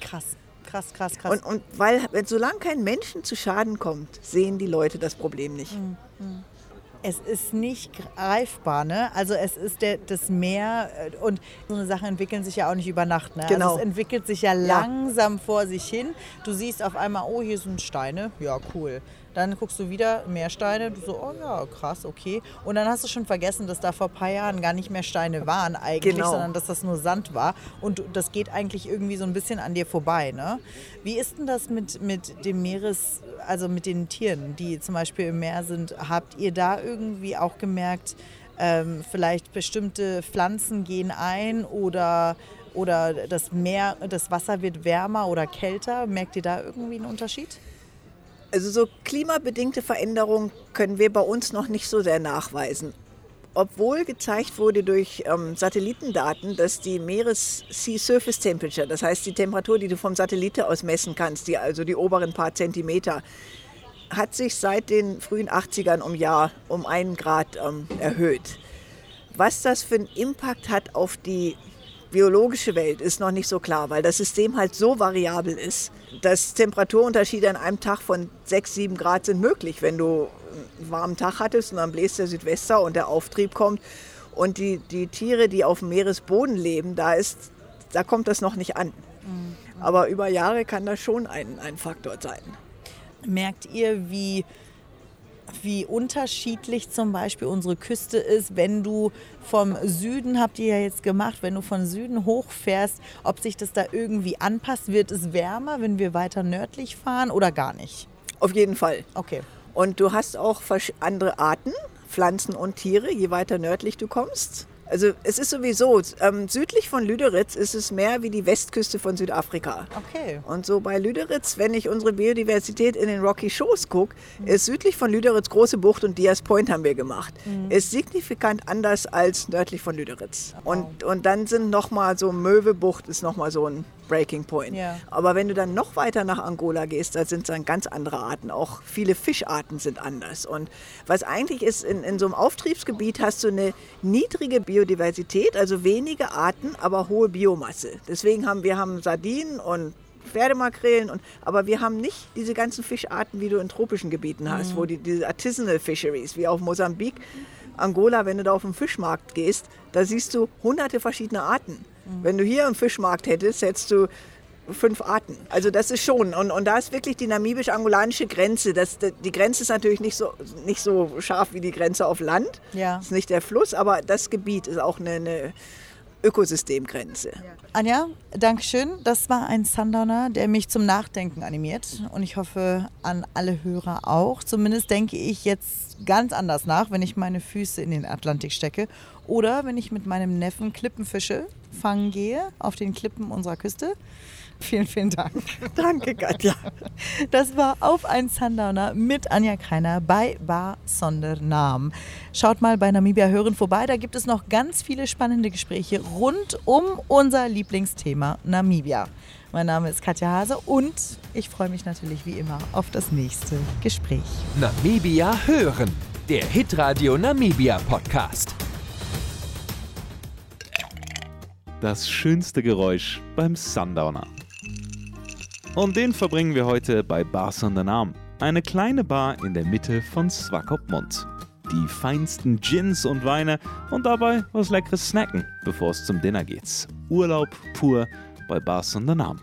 Krass, krass, krass, krass. Und, und weil, solange kein Menschen zu Schaden kommt, sehen die Leute das Problem nicht. Mhm. Es ist nicht greifbar, ne? Also es ist der, das Meer äh, und so eine Sache entwickeln sich ja auch nicht über Nacht, ne? Genau. Also es entwickelt sich ja, ja langsam vor sich hin. Du siehst auf einmal, oh, hier sind Steine, ja cool. Dann guckst du wieder mehr Steine, du so, oh ja, krass, okay. Und dann hast du schon vergessen, dass da vor ein paar Jahren gar nicht mehr Steine waren eigentlich, genau. sondern dass das nur Sand war. Und das geht eigentlich irgendwie so ein bisschen an dir vorbei. Ne? Wie ist denn das mit, mit dem Meeres, also mit den Tieren, die zum Beispiel im Meer sind? Habt ihr da irgendwie auch gemerkt, ähm, vielleicht bestimmte Pflanzen gehen ein oder oder das Meer, das Wasser wird wärmer oder kälter. Merkt ihr da irgendwie einen Unterschied? Also so klimabedingte Veränderungen können wir bei uns noch nicht so sehr nachweisen. Obwohl gezeigt wurde durch ähm, Satellitendaten, dass die Meeres-Sea Surface Temperature, das heißt die Temperatur, die du vom Satellite aus messen kannst, die, also die oberen paar Zentimeter, hat sich seit den frühen 80ern um Jahr um einen Grad ähm, erhöht. Was das für einen Impact hat auf die biologische Welt ist noch nicht so klar, weil das System halt so variabel ist, dass Temperaturunterschiede an einem Tag von 6, 7 Grad sind möglich, wenn du einen warmen Tag hattest und dann bläst der Südwester und der Auftrieb kommt. Und die, die Tiere, die auf dem Meeresboden leben, da, ist, da kommt das noch nicht an. Mhm. Aber über Jahre kann das schon ein, ein Faktor sein. Merkt ihr, wie wie unterschiedlich zum Beispiel unsere Küste ist, wenn du vom Süden, habt ihr ja jetzt gemacht, wenn du von Süden hochfährst, ob sich das da irgendwie anpasst. Wird es wärmer, wenn wir weiter nördlich fahren oder gar nicht? Auf jeden Fall. Okay. Und du hast auch andere Arten, Pflanzen und Tiere, je weiter nördlich du kommst. Also es ist sowieso, ähm, südlich von Lüderitz ist es mehr wie die Westküste von Südafrika. Okay. Und so bei Lüderitz, wenn ich unsere Biodiversität in den Rocky Shows gucke, mhm. ist südlich von Lüderitz Große Bucht und Diaz Point haben wir gemacht. Mhm. Ist signifikant anders als nördlich von Lüderitz. Wow. Und, und dann sind nochmal so Möwebucht ist nochmal so ein Breaking Point. Ja. Aber wenn du dann noch weiter nach Angola gehst, da sind dann ganz andere Arten. Auch viele Fischarten sind anders. Und was eigentlich ist, in, in so einem Auftriebsgebiet hast du eine niedrige Biodiversität, also wenige Arten, aber hohe Biomasse. Deswegen haben wir haben Sardinen und Pferdemakrelen, und, aber wir haben nicht diese ganzen Fischarten, wie du in tropischen Gebieten hast, mhm. wo die diese Artisanal Fisheries, wie auf Mosambik, Angola, wenn du da auf den Fischmarkt gehst, da siehst du hunderte verschiedene Arten. Mhm. Wenn du hier einen Fischmarkt hättest, hättest du fünf Arten. Also das ist schon. Und, und da ist wirklich die namibisch-angolanische Grenze. Das, die Grenze ist natürlich nicht so, nicht so scharf wie die Grenze auf Land. Ja. Das ist nicht der Fluss, aber das Gebiet ist auch eine, eine Ökosystemgrenze. Anja, danke schön. Das war ein Sundowner, der mich zum Nachdenken animiert. Und ich hoffe an alle Hörer auch. Zumindest denke ich jetzt ganz anders nach, wenn ich meine Füße in den Atlantik stecke. Oder wenn ich mit meinem Neffen Klippenfische fangen gehe auf den Klippen unserer Küste. Vielen, vielen Dank. Danke, Katja. Das war Auf ein Sundowner mit Anja Kreiner bei Bar Sondernam. Schaut mal bei Namibia Hören vorbei, da gibt es noch ganz viele spannende Gespräche rund um unser Lieblingsthema Namibia. Mein Name ist Katja Hase und ich freue mich natürlich wie immer auf das nächste Gespräch. Namibia Hören, der Hitradio Namibia Podcast. Das schönste Geräusch beim Sundowner. Und den verbringen wir heute bei Bar Sondernaam, eine kleine Bar in der Mitte von Swakopmund. Die feinsten Gins und Weine und dabei was leckeres snacken, bevor es zum Dinner geht. Urlaub pur bei Bar Sondernaam.